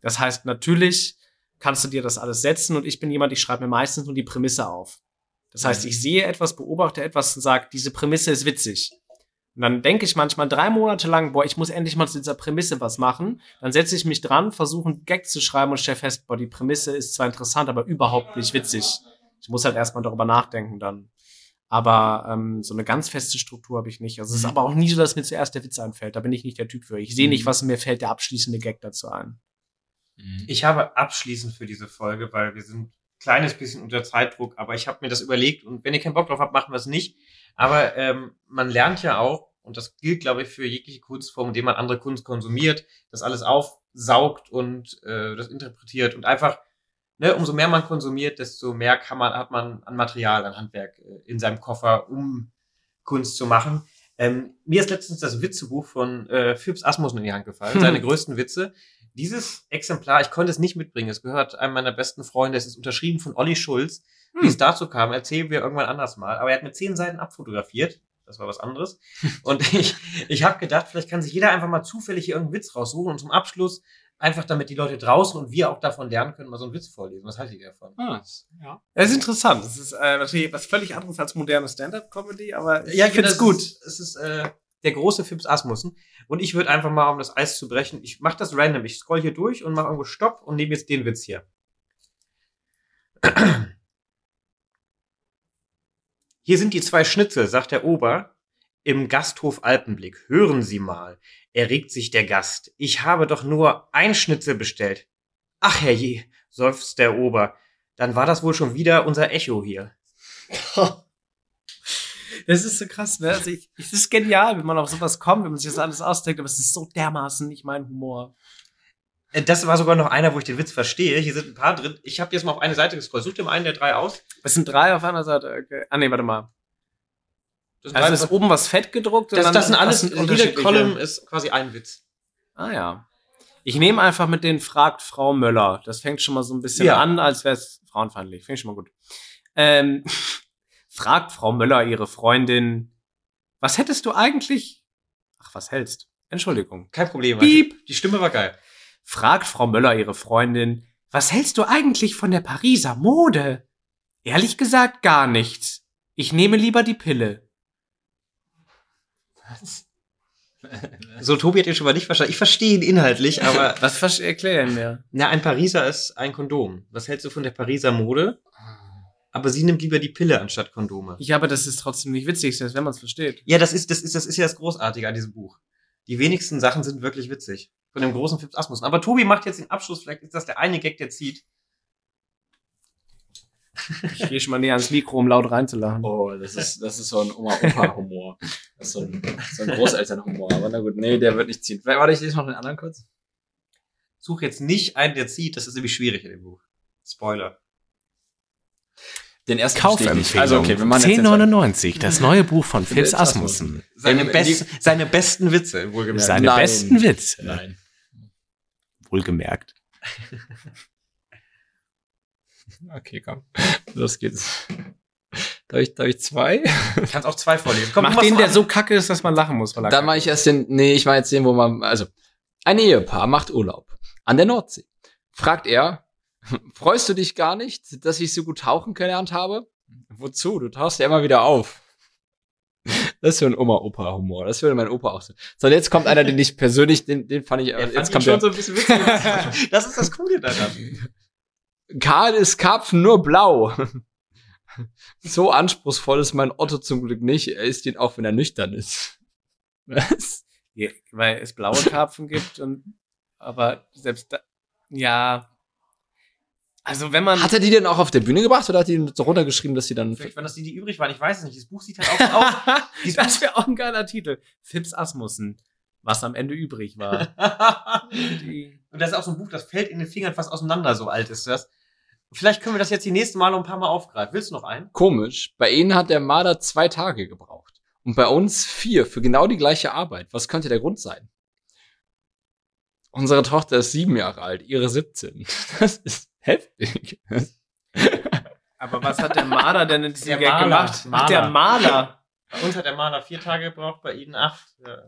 Das heißt, natürlich kannst du dir das alles setzen und ich bin jemand, ich schreibe mir meistens nur die Prämisse auf. Das heißt, ich sehe etwas, beobachte etwas und sage, diese Prämisse ist witzig. Und dann denke ich manchmal drei Monate lang, boah, ich muss endlich mal zu dieser Prämisse was machen. Dann setze ich mich dran, versuche einen Gag zu schreiben und stelle fest, boah, die Prämisse ist zwar interessant, aber überhaupt nicht witzig. Ich muss halt erstmal darüber nachdenken dann. Aber ähm, so eine ganz feste Struktur habe ich nicht. Also es ist Mhm. aber auch nie so, dass mir zuerst der Witz einfällt. Da bin ich nicht der Typ für. Ich sehe nicht, Mhm. was mir fällt, der abschließende Gag dazu ein. Ich habe abschließend für diese Folge, weil wir sind ein kleines bisschen unter Zeitdruck, aber ich habe mir das überlegt und wenn ihr keinen Bock drauf habt, machen wir es nicht. Aber ähm, man lernt ja auch, und das gilt, glaube ich, für jegliche Kunstform, indem man andere Kunst konsumiert, das alles aufsaugt und äh, das interpretiert und einfach, ne, umso mehr man konsumiert, desto mehr kann man, hat man an Material, an Handwerk äh, in seinem Koffer, um Kunst zu machen. Ähm, mir ist letztens das Witzebuch von äh, Phipps Asmussen in die Hand gefallen, Hm. seine größten Witze. Dieses Exemplar, ich konnte es nicht mitbringen, es gehört einem meiner besten Freunde, es ist unterschrieben von Olli Schulz. Wie Hm. es dazu kam, erzählen wir irgendwann anders mal. Aber er hat mit zehn Seiten abfotografiert. Das war was anderes. Und ich, ich habe gedacht, vielleicht kann sich jeder einfach mal zufällig hier irgendeinen Witz raussuchen und zum Abschluss einfach damit die Leute draußen und wir auch davon lernen können, mal so einen Witz vorlesen. Was haltet ihr davon? Ah, ja. Das ist interessant. Das ist äh, natürlich was völlig anderes als moderne Stand-up-Comedy, aber ich Ja, finde es genau, gut. Es ist, es ist äh, der große Fips Asmussen. Und ich würde einfach mal, um das Eis zu brechen, ich mache das random. Ich scroll hier durch und mache irgendwo Stopp und nehme jetzt den Witz hier. Hier sind die zwei Schnitzel, sagt der Ober im Gasthof Alpenblick. Hören Sie mal, erregt sich der Gast. Ich habe doch nur ein Schnitzel bestellt. Ach herrje, seufzt der Ober. Dann war das wohl schon wieder unser Echo hier. Das ist so krass, ne? Also ich, es ist genial, wenn man auf sowas kommt, wenn man sich das alles ausdenkt, aber es ist so dermaßen nicht mein Humor. Äh, Das war sogar noch einer, wo ich den Witz verstehe. Hier sind ein paar drin. Ich habe jetzt mal auf eine Seite gescrollt. Such dir mal einen der drei aus. Es sind drei auf einer Seite. Okay. Ah, nee, warte mal. Das, Also ist oben was fett gedruckt? das, das sind alles, sind jede Column ist quasi ein Witz. Ah ja. Ich nehme einfach mit den Fragt Frau Möller. Das fängt schon mal so ein bisschen Ja. an, als wäre es frauenfeindlich. Finde ich schon mal gut. Ähm, fragt Frau Möller ihre Freundin, was hättest du eigentlich? Ach, was hältst? Entschuldigung. Kein Problem. Piep. Die Stimme war geil. Fragt Frau Möller ihre Freundin, was hältst du eigentlich von der Pariser Mode? Ehrlich gesagt gar nichts. Ich nehme lieber die Pille. So, Tobi hat ihn schon mal nicht verstanden. Ich verstehe ihn inhaltlich, aber Was erklären mir? na, ein Pariser ist ein Kondom. Was hältst du von der Pariser Mode? Aber sie nimmt lieber die Pille anstatt Kondome. Ja, aber das ist trotzdem nicht witzig, selbst wenn man es versteht. Ja, das ist, das ist, das ist ja das Großartige an diesem Buch. Die wenigsten Sachen sind wirklich witzig. Von dem großen Fips Asmussen. Aber Tobi macht jetzt den Abschluss. Vielleicht ist das der eine Gag, der zieht. Ich gehe schon mal näher ans Mikro, um laut reinzulachen. Oh, das ist, das ist so ein Oma-Opa-Humor. Das ist so ein, so ein Großeltern-Humor. Aber na gut, nee, der wird nicht ziehen. Warte, ich lese noch den anderen kurz. Such jetzt nicht einen, der zieht. Das ist nämlich schwierig in dem Buch. Spoiler. Den ersten ich. Kaufempfehlung. Also, okay, wir machen jetzt 10,99. Das neue Buch von Phipps Asmussen. Seine, best, seine besten Witze, wohlgemerkt. Seine Nein. besten Witze. Nein. Wohlgemerkt. Okay, komm. Los geht's. Darf ich, darf ich zwei? Kannst auch zwei vorlesen. Komm, Mach den, der an. so kacke ist, dass man lachen muss. Weil Dann mache ich erst den, nee, ich mache jetzt den, wo man, also, ein Ehepaar macht Urlaub an der Nordsee. Fragt er, freust du dich gar nicht, dass ich so gut tauchen gelernt habe? Wozu? Du tauchst ja immer wieder auf. Das ist so ein Oma-Opa-Humor. Das würde mein Opa auch so. So, und jetzt kommt einer, den ich persönlich, den, den fand ich, Er fand jetzt ihn kommt schon der, so ein bisschen witzig. das ist das Coole daran. Karl ist Karpfen nur blau. So anspruchsvoll ist mein Otto zum Glück nicht. Er isst ihn auch, wenn er nüchtern ist. Was? Ja, weil es blaue Karpfen gibt und aber selbst da, ja. Also wenn man Hat er die denn auch auf der Bühne gebracht oder hat er die so runtergeschrieben, dass sie dann Vielleicht waren das die, die übrig waren. Ich weiß es nicht. Das Buch sieht halt auch aus. Das wäre auch ein geiler Titel. Fips Asmussen, was am Ende übrig war. Und das ist auch so ein Buch, das fällt in den Fingern fast auseinander, so alt ist das. Vielleicht können wir das jetzt die nächsten Mal noch ein paar Mal aufgreifen. Willst du noch einen? Komisch. Bei ihnen hat der Marder zwei Tage gebraucht. Und bei uns vier für genau die gleiche Arbeit. Was könnte der Grund sein? Unsere Tochter ist sieben Jahre alt, ihre 17. Das ist heftig. Aber was hat der Maler denn in diesem Der Gag Maler. gemacht? Ach, der Maler. Maler. Bei uns hat der Maler vier Tage gebraucht, bei Ihnen acht. Ja.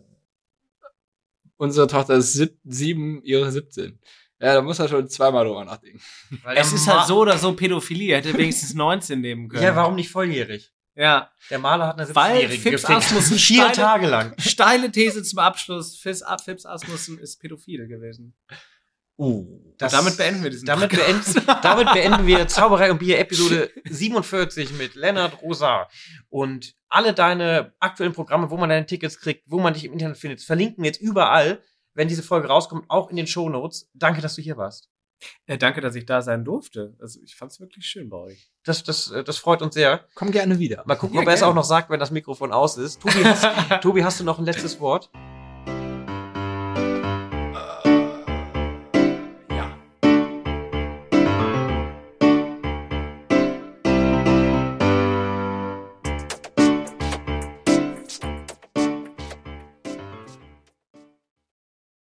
Unsere Tochter ist sieb sieben, ihre 17. Ja, da muss er schon zweimal drüber nachdenken. Weil Es ist Ma- halt so oder so Pädophilie. Er hätte wenigstens 19 nehmen können. Ja, warum nicht volljährig? Ja. Der Maler hat eine Weil 17-Jährige Fips gefickt. Asmussen Vier steile- Tage lang. Steile These zum Abschluss. Fips, Fips Asmussen ist pädophil gewesen. Uh, Und damit beenden wir diesen damit Podcast. beenden, damit beenden wir Zauberei und Bier Episode 47 mit Lennart Rosa. Und alle deine aktuellen Programme, wo man deine Tickets kriegt, wo man dich im Internet findet, verlinken wir jetzt überall, wenn diese Folge rauskommt, auch in den Shownotes. Danke, dass du hier warst. Äh, danke, dass ich da sein durfte. Also ich fand's wirklich schön bei euch. Das, das, äh, das freut uns sehr. Komm gerne wieder. Mal gucken, Ja, ob er es auch noch sagt, wenn das Mikrofon aus ist. Tobi, hast, Tobi, hast du noch ein letztes Wort?